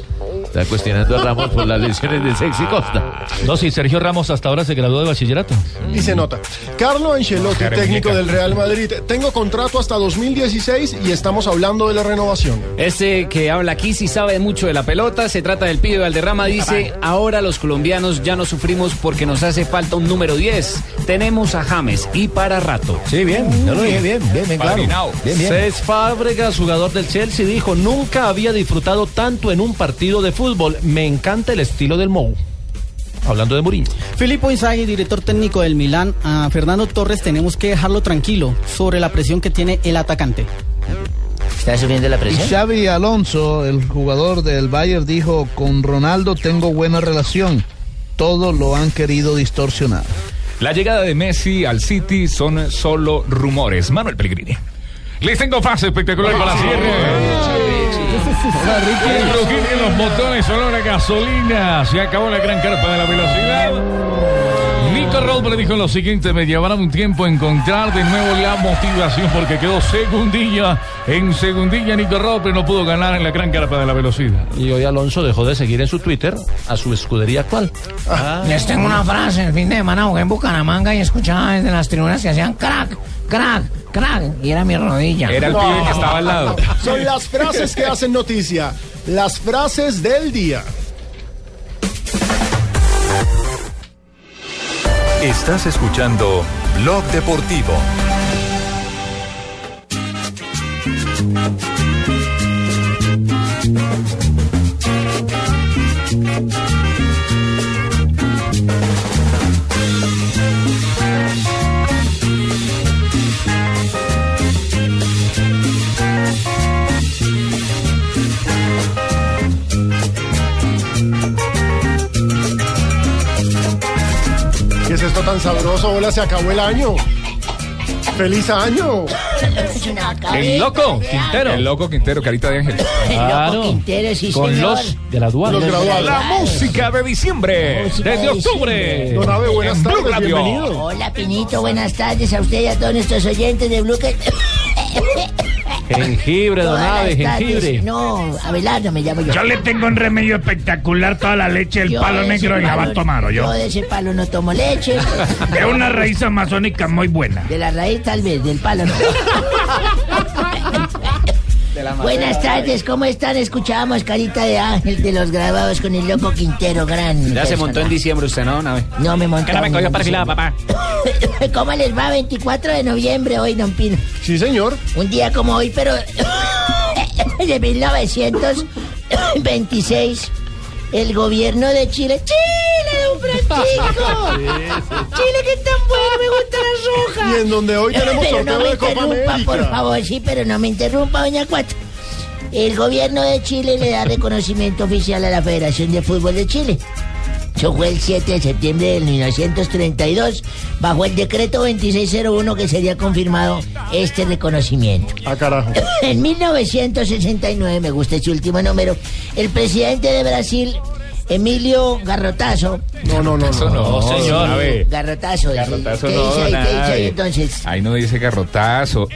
Está cuestionando a Ramos por las lesiones de Sexy Costa. No, sí, Sergio Ramos hasta ahora se graduó de bachillerato. Y se nota. Carlo Ancelotti, técnico muñeca. del Real Madrid. Tengo contrato hasta 2016 y estamos hablando de la renovación. Este que habla aquí sí sabe mucho de la pelota, se trata del pibe Valderrama, dice, ahora los colombianos ya no sufrimos porque nos hace falta un número 10. Tenemos a James y para rato. Sí, bien, yo lo dije bien, bien, bien, claro. Bien, bien. Cés Fábregas, jugador del Chelsea, dijo, nunca había disfrutado tanto en un partido de fútbol. Me encanta el estilo del Mou. Hablando de Mourinho. Filippo Inzaghi, director técnico del Milán, a Fernando Torres tenemos que dejarlo tranquilo sobre la presión que tiene el atacante. ¿Está subiendo la Y presión? Xavi Alonso, el jugador del Bayern, dijo, con Ronaldo tengo buena relación. todo lo han querido distorsionar. La llegada de Messi al City son solo rumores. Manuel Pellegrini. Les tengo fase espectacular para la cierre. El rugir en los botones, olor a gasolina. Se acabó la gran carpa de la velocidad. Nico Rosberg dijo lo siguiente: Me llevará un tiempo encontrar de nuevo la motivación porque quedó segundilla. En segundilla, Nico Rosberg no pudo ganar en la gran carpa de la velocidad. Y hoy Alonso dejó de seguir en su Twitter a su escudería actual. Les tengo una frase. El fin de semana jugué en Bucaramanga y escuchaba desde las tribunas que hacían crack, crack, crack. Y era mi rodilla. Era el pibe que estaba al lado. Son las frases que hacen noticia. Las frases del día. Estás escuchando Blog Deportivo. Tan sabroso? Hola, se acabó el año. ¡Feliz año! El loco Quintero. El loco Quintero, carita de ángel. Loco Quintero, sí, Con señor. los de la dual. Los graduados. La música de diciembre. Música Desde de octubre. Don Abe, buenas tardes, Radio. bienvenido. Hola, Pinito. Buenas tardes a usted y a todos nuestros oyentes de Blue. Jengibre, don Todas Abe, las tardes. jengibre. No, Abelardo me llamo yo. Yo le tengo un remedio espectacular, toda la leche del Yo palo de ese negro y la va a palo- tomar, ¿o yo? Yo de ese palo no tomo leche. Es una raíz amazónica muy buena. De la raíz tal vez, del palo no. Buenas tardes, ¿cómo están? Escuchábamos Carita de Ángel de los grabados con el loco Quintero, gran. Ya se montó en diciembre usted, ¿no? No me montó. Que no me cogió perfilada, papá. ¿Cómo les va? 24 de noviembre hoy, don Pino. Sí, señor. Un día como hoy, pero de 1926, el gobierno de Chile. ¡Chile, Francisco! ¡Chile, que tan bueno! Me gusta la roja. Y en donde hoy tenemos pero sorteo no me de Copa interrumpa, América. por favor, sí, pero no me interrumpa, doña Cuatro. El gobierno de Chile le da reconocimiento oficial a la Federación de Fútbol de Chile. Eso fue el 7 de septiembre de 1932, bajo el decreto 2601 que sería confirmado este reconocimiento. Ah, carajo. En 1969, me gusta este último número, el presidente de Brasil, Emilio Garrotazo. No, no, no. Eso no, señor. Garrotazo. dice. Garrotazo ¿Qué no, dice ahí? ¿Qué dice ahí entonces? Ahí no dice garrotazo.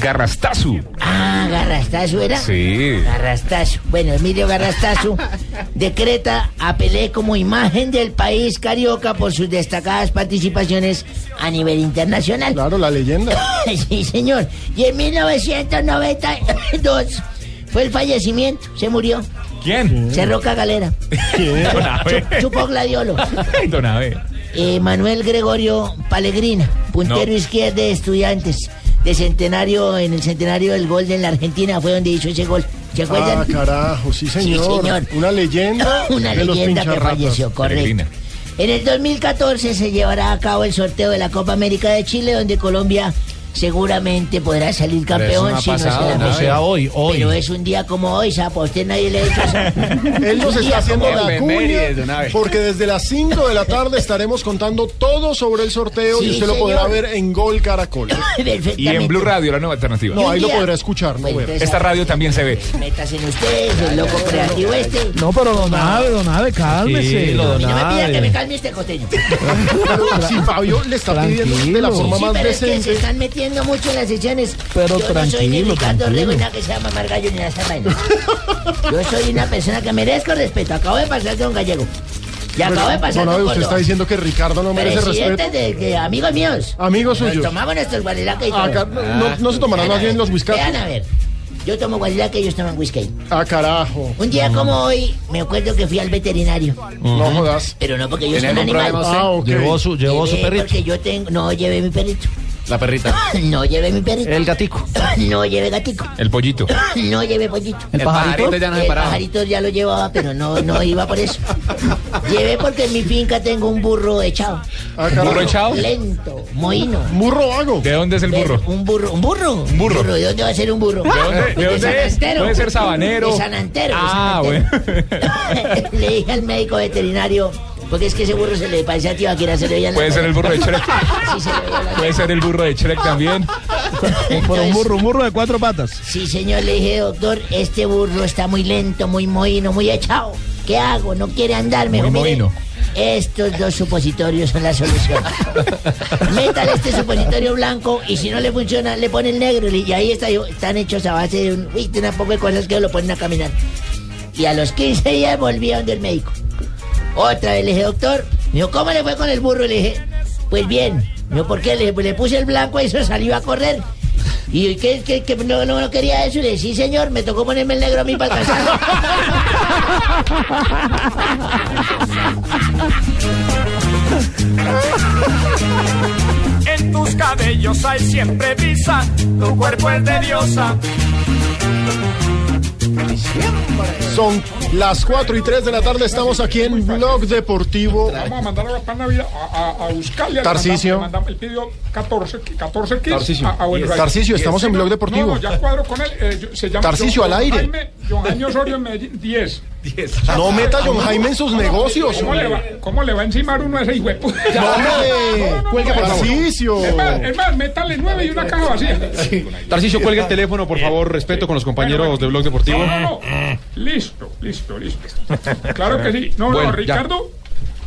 Garrastazu. Ah, Garrastazo era. Sí. Garrastazo. Bueno, Emilio Garrastazo decreta a Pelé como imagen del país carioca por sus destacadas participaciones a nivel internacional. Claro, la leyenda. sí, señor. Y en 1992 fue el fallecimiento. Se murió. ¿Quién? Cerró Cagalera. Don Abe. Chupó gladiolo. Don Abe. Eh, Manuel Gregorio Palegrina, puntero No. izquierdo de estudiantes. De centenario, en el centenario del gol de la Argentina fue donde hizo ese gol. ¿Se acuerdan? Ah, carajo, sí, señor. señor. Una leyenda Una de los leyenda que pincharratas. falleció, correcto. Peregrina. En el 2014 se llevará a cabo el sorteo de la Copa América de Chile, donde Colombia seguramente podrá salir campeón si no se la ¿no? sea, hoy, hoy. Pero es un día como hoy, sapo. A usted nadie le ha hecho eso. Él nos está haciendo la cuña porque desde las 5 de la tarde estaremos contando todo sobre el sorteo Sí, y usted lo podrá ver en Gol Caracol. Y en Blue Radio, la nueva alternativa. No, ahí lo podrá escuchar, no Bueno, ver. entonces, Esta radio también se ve. Metas en ustedes, el loco creativo este. No, pero don Ave, don Ave, cálmese. Sí, lo no me pida que me calme este. Pero si Fabio le está pidiendo de la forma Sí, más pero es que se decente. están metiendo mucho en las sesiones. Pero Yo no soy ni tranquilo, tranquilo. Que se llama Margallo ni nada de esa vaina. Yo soy una persona que merezco respeto. Acabo de pasar de un gallego. Y acabo de pasar Abe, un usted está diciendo que Ricardo no merece respeto. de que, amigos míos. Amigos Nos suyos. tomamos nuestros guarilaques y todo. Acá no, no- no se tomarán más bien los whisky. Vean a ver. Yo tomo guarilaque y ellos toman whisky. Ah, carajo. Un día como hoy, me acuerdo que fui al veterinario. No jodas. Pero no porque yo ¿Tiene soy un animal. Ah, ok. Llevó su, llevó su Llevé perrito. Porque yo tengo. No llevé mi perrito. La perrita. No llevé mi perrito. El gatico. No llevé gatico. El pollito. No llevé pollito. ¿El El pajarito? pajarito ya no se El paraba. pajarito ya lo llevaba, pero no, no iba por eso. Llevé porque en mi finca tengo un burro echado. Ah. ¿Burro echado? Lento, mohino. Burro vago. ¿De dónde es el burro? Un burro, un burro. Un burro. ¿De dónde va a ser un burro? ¿De dónde, de dónde San es? Antero. Puede ser sabanero. De San Antero. Ah, bueno. Le dije al médico veterinario Porque es que ese burro se le parece a Tibaquira, se le veía Puede ser el burro de. Shrek. Sí, se le veía la Puede ser el burro de Shrek también. Por un burro, un burro de cuatro patas. Sí, señor, le dije, doctor, este burro está muy lento, muy mohino, muy echado. ¿Qué hago? No quiere andar, me Muy mohino. Estos dos supositorios son la solución. Métale este supositorio blanco y si no le funciona, le pone el negro. Y ahí está, están hechos a base de un, uy, de una poco de cosas que lo ponen a caminar. Y a los 15 días volví a donde el médico. Otra vez le dije, doctor, me dijo, ¿cómo le fue con el burro? Le dije, pues bien. Me ¿por qué? Le pues le puse el blanco y eso salió a correr. Y que, que, que no, no, quería eso. Y le dije, sí, señor, me tocó ponerme el negro a mí para. En tus cabellos hay siempre brisa, tu cuerpo es de diosa. Son las 4 y 3 de la tarde, estamos aquí en Blog Deportivo. Vamos a mandar a a, a, a buscarle. mandamos- mandamos- Él pidió 14, ki- 14 kits. Tarcisio. a- a Buenos Aires. Tarcisio, estamos en Blog Deportivo. No, no, ya cuadro con él. eh, se llama John- al aire. Jaime, John Jaime Osorio en Medellín, 10. No meta a John Jaime en sus negocios. ¿Cómo le, va, ¿Cómo le va a encimar uno a ese hijo de puta? No, por favor. Tarcisio. Es más, es más, métale 9 y una caja vacía. Tarcicio, cuelga el teléfono, por favor, respeto con los compañeros de Blog Deportivo. No, no, no. Listo, listo, listo. Claro que sí. No, Bueno, no, ya. Ricardo.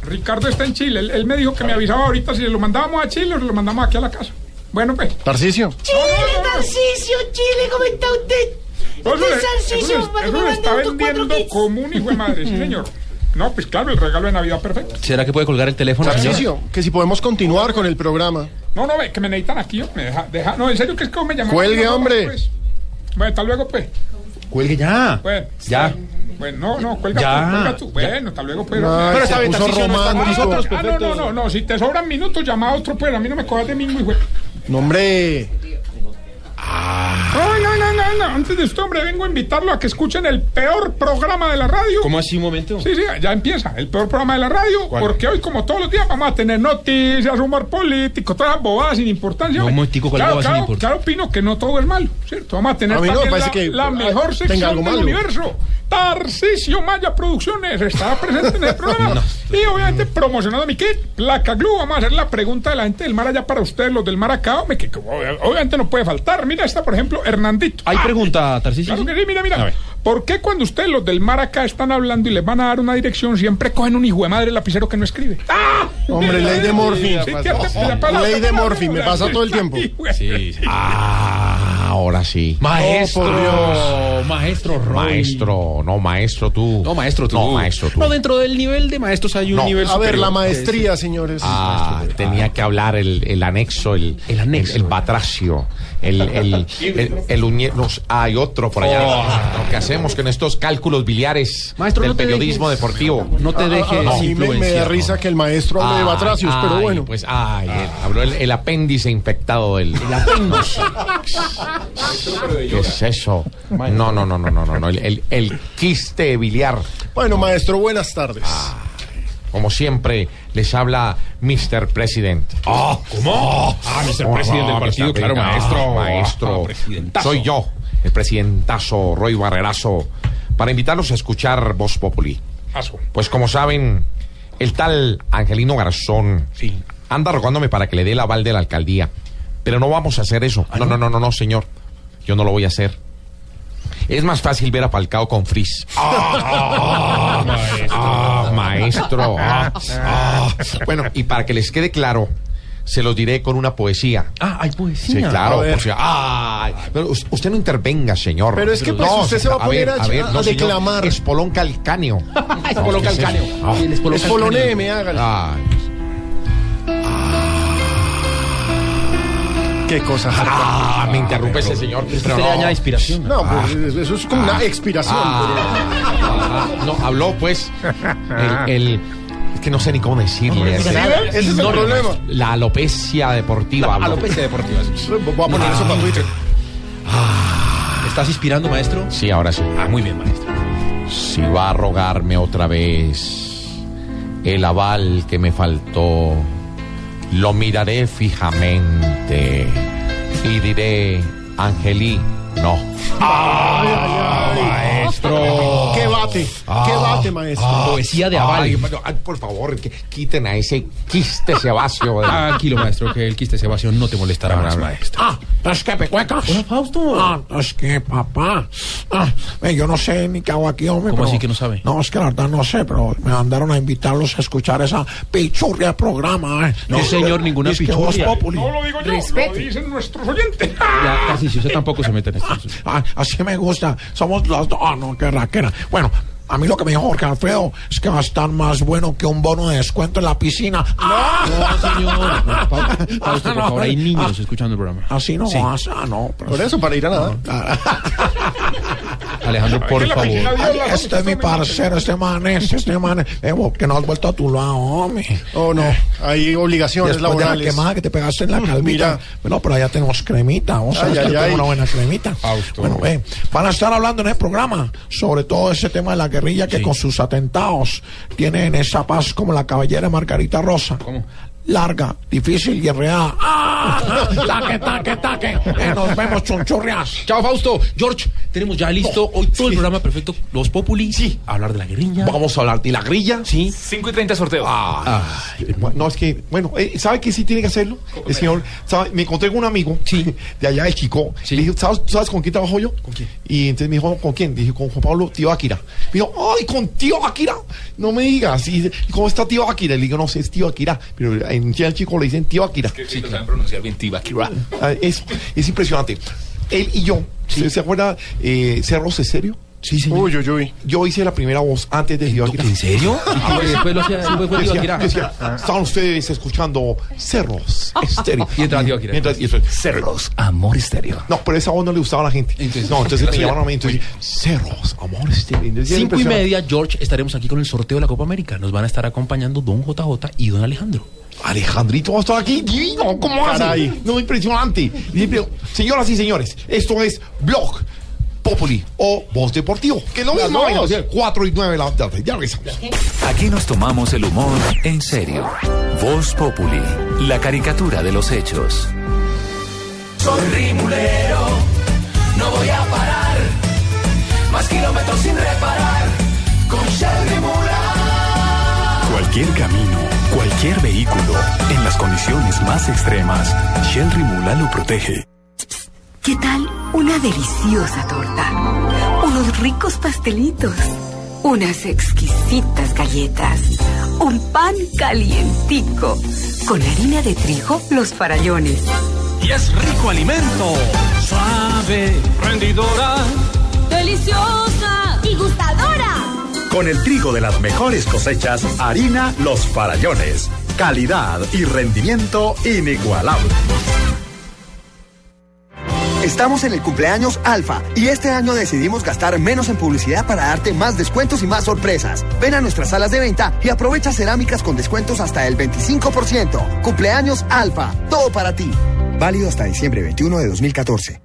Ricardo está en Chile. Él, él me dijo que me avisaba ahorita si lo mandábamos a Chile o lo mandamos aquí a la casa. Bueno, pues. Tarcisio. Chile, Tarcisio, Chile, ¿cómo está usted? Eso le, eso mande está vendiendo como un hijo de madre, sí, señor. No, pues claro, el regalo de Navidad perfecto. ¿Será que puede colgar el teléfono? Tarcisio, que si podemos continuar con el programa. No, no, ve, que me necesitan aquí. Me deja, deja, no, en serio, que es que me llaman. Cuelgue, No, no, hombre. pues. Bueno, hasta luego, pues. Cuelgue ya. Bueno, Ya. Bueno, no, no, cuelga Ya. tú, cuelga tú. Bueno, hasta luego, pues. Ay, Pero está bien, no nosotros, Ah, no, no, no, no, si te sobran minutos, llama a otro, pues. A mí no me cojas de hijo. de- No, hombre. No. Antes de esto, hombre, vengo a invitarlo a que escuchen el peor programa de la radio. ¿Cómo así un momento? Sí, sí, ya empieza. El peor programa de la radio. ¿Cuál? Porque hoy, como todos los días, vamos a tener noticias, humor político, todas las bobadas sin importancia. No, momentico, ¿cuál claro, bobada sin claro, claro, opino que no todo es malo, ¿cierto? Vamos a tener A no la, que la mejor sección del universo. Tarcisio Maya Producciones estará presente en el programa. Y obviamente promocionando mi kit, Placa Glue. Vamos a hacer la pregunta de la gente del mar allá para ustedes, los del mar acá. hombre, que, que ob- obviamente no puede faltar. Mira esta, por ejemplo, Hernandito. ¿Hay Ah, pregunta, Tarcicio? Claro que sí, mira, A mira. ver. ¿Por qué cuando ustedes, los del mar acá, están hablando y les van a dar una dirección, siempre cogen un hijo de madre lapicero que no escribe? ¡Ah! Hombre, ley de Morphy. Sí, Ley de Morphy, me pasa todo el tiempo. Sí, Ah, ahora sí. Maestro, Oh, maestro Roy. Maestro, no maestro tú. No, maestro tú. No, maestro tú. No, dentro del nivel de maestros hay un No. nivel A ver, la maestría, señores. Ah, tenía que hablar el, el anexo, el, el anexo. el, batracio, el, el, el, uñe- los- hay otro por allá. Lo que hacemos con estos cálculos biliares Maestro, del no periodismo dejes- deportivo. No te dejes Ah, a mí me, me da risa que el maestro hable de Ay, batracios, pero ay, bueno. Pues, ay, el- habló el, el apéndice infectado del. El apéndice. ¿Qué es eso? No, no, no, no, no, no, no. El, el, el quiste biliar. Bueno, maestro, buenas tardes. Como siempre, les habla Mr. President. Ah, ¿cómo? Ah, Mr. President del partido, claro, maestro. Maestro. Ah, presidentazo. Soy yo, el presidentazo Roy Barrerazo, para invitarlos a escuchar Voz Populi. Paso. Pues como saben, el tal Angelino Garzón anda rogándome para que le dé el aval de la alcaldía. Pero no vamos a hacer eso. No, no, no, no, no, señor. Yo no lo voy a hacer. Es más fácil ver a Falcao con Frizz. Ah, ah, maestro. Ah, ah. Bueno, y para que les quede claro, se los diré con una poesía. Ah, hay Sí, poesía. claro. A ver. por si- ay, pero us- usted no intervenga, señor. Pero es que, pues, usted se va a poner a- a señor, declamar. Espolón calcáneo. Espolón calcáneo. Ah. Espolón calcáneo. Espoloneme, hágale. Ay, Qué cosa. ah, me interrumpe ese señor. Usted Pero le no. añade inspiración. No, pues eso es como una expiración. Ah, no, habló pues el, el- es que no sé ni cómo decirle. ¿Sí? Ese es el No, problema. La alopecia deportiva. Alopecia deportiva. Voy a poner eso para Twitter. ¿Estás inspirando, maestro? Sí, ahora sí. Ah, muy bien, maestro. Si va a rogarme otra vez el aval que me faltó, lo miraré fijamente y diré, Angelí, No. maestro. ¡Qué bate! ¡Qué bate, maestro! Poesía de aval. Ay, ay, por favor, que quiten a ese quiste sebáceo. de- Tranquilo, maestro, que el quiste Sebastián no te molestará más, maestro. Ah, es que pecuecas. Hola, Fausto. Ah, es que papá. Ah, eh, yo no sé ni qué hago aquí, hombre. ¿Cómo pero- así que no sabe? No, es que la verdad no sé, pero me mandaron a invitarlos a escuchar esa pichurria de programa. Eh. No, señor, ninguna Es que Voz pichurria. Populi. No lo digo yo, lo dicen nuestros oyentes. Ya, casi, si usted tampoco se mete en esto. Ah, así me gusta. Somos las dos. Ah, no, qué raquera. Bueno. A mí lo que me dijo Jorge Alfredo es que va a estar más bueno que un bono de descuento en la piscina. ¡Ah! No, señor. No, Fausto, Fausto, por no, favor, hay niños ah. escuchando el programa. Así no Sí. vas. Ah, no. pero- Por eso, para ir a nada. Alejandro, por favor. Ay, este es mi parcero, este man es, este man es. Eh, vos, que no has vuelto a tu lado, hombre. Oh, no. Hay obligaciones Después de la laborales. quemada que te pegaste en la calvita. Mira. Bueno, pero allá tenemos cremita. Vamos a Ay, una buena cremita. Bueno, eh, van a estar hablando en el programa sobre todo ese tema de la guerrilla que con sus atentados tiene en esa paz como la caballera Margarita Rosa. Larga, difícil y enredada. ¡Ah! ¡Taque, taque, taque! Eh, nos vemos, chunchurrias. Chao, Fausto. George, tenemos ya listo hoy todo el programa perfecto. Los Populi. Sí. Hablar de la guerrilla. Vamos a hablar de la grilla. Sí. 5 y 30 sorteo. No, es que, bueno, eh, ¿sabe qué sí tiene que hacerlo? El señor, ¿sabe? me encontré con un amigo de allá de Chico. Le dije, ¿sabes, ¿sabes con quién trabajo yo? ¿Con quién? Y entonces me dijo, ¿con quién? Dije, con Juan Pablo, tío Akira. Me dijo, ¡ay, con tío Akira! No me digas. Y dice, ¿y cómo está tío Akira? Le digo, no sé, es tío Akira. Pero en Chile Chico le dicen tío Akira. Sí, lo saben pronunciar bien, Tibaquira. Ah, es, es impresionante. Él y yo, ¿usted ¿se acuerda eh, Cerros es serio? Sí, señor. Uy, uy, uy. Yo hice la primera voz antes de Akira. ¿En serio? Y después lo hacía- después fue Tío Decía- Akira. decía, Estaban ustedes escuchando Cerros Estéreo. Y entra Tío Akira. Mientras- y eso- Cerros, amor estéreo. No, pero esa voz no le gustaba a la gente. no, entonces me llamaron a mí. Entonces, Cerros, amor estéreo. Entonces, Cinco y media, George, estaremos aquí con el sorteo de la Copa América. Nos van a estar acompañando Don JJ y Don Alejandro. Alejandrito va a estar aquí. Divino, ¿cómo hace? No, impresionante. Señoras y señores, esto es Blog Populi o Voz Deportivo. Que es lo Las mismo, dos. vaina, o sea, 4 y 9 de la tarde. Ya regresamos. Aquí nos tomamos el humor en serio. Voz Populi, la caricatura de los hechos. Soy rimulero, no voy a parar. Más kilómetros sin reparar. Con Shell. Cualquier camino, cualquier vehículo, en las condiciones más extremas, Shell Rimula lo protege. ¿Qué tal una deliciosa torta? Unos ricos pastelitos, unas exquisitas galletas, un pan calientico, con harina de trigo, los farallones. Y es rico alimento, suave, rendidora. ¡Deliciosa! ¡Y gustadora! Con el trigo de las mejores cosechas, harina Los Farallones. Calidad y rendimiento inigualable. Estamos en el cumpleaños Alfa y este año decidimos gastar menos en publicidad para darte más descuentos y más sorpresas. Ven a nuestras salas de venta y aprovecha cerámicas con descuentos hasta el 25%. Cumpleaños Alfa, todo para ti. Válido hasta diciembre 21 de 2014.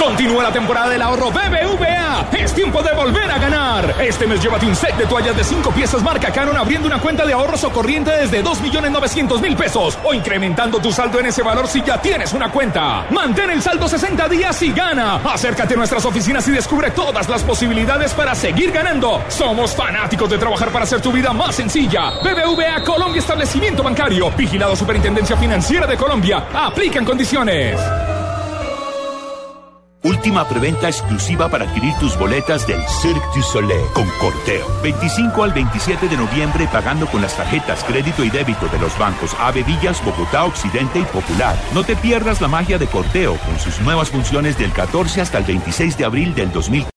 Continúa la temporada del ahorro BBVA. Es tiempo de volver a ganar. Este mes llévate un set de toallas de 5 piezas marca Canon abriendo una cuenta de ahorros o corriente desde 2.900.000 pesos o incrementando tu saldo en ese valor si ya tienes una cuenta. Mantén el saldo 60 días y gana. Acércate a nuestras oficinas y descubre todas las posibilidades para seguir ganando. Somos fanáticos de trabajar para hacer tu vida más sencilla. BBVA Colombia Establecimiento Bancario. Vigilado Superintendencia Financiera de Colombia. Aplican condiciones. Última preventa exclusiva para adquirir tus boletas del Cirque du Soleil con Corteo. 25 al 27 de noviembre pagando con las tarjetas crédito y débito de los bancos Ave Villas, Bogotá, Occidente y Popular. No te pierdas la magia de Corteo con sus nuevas funciones del 14 hasta el 26 de abril del 2000.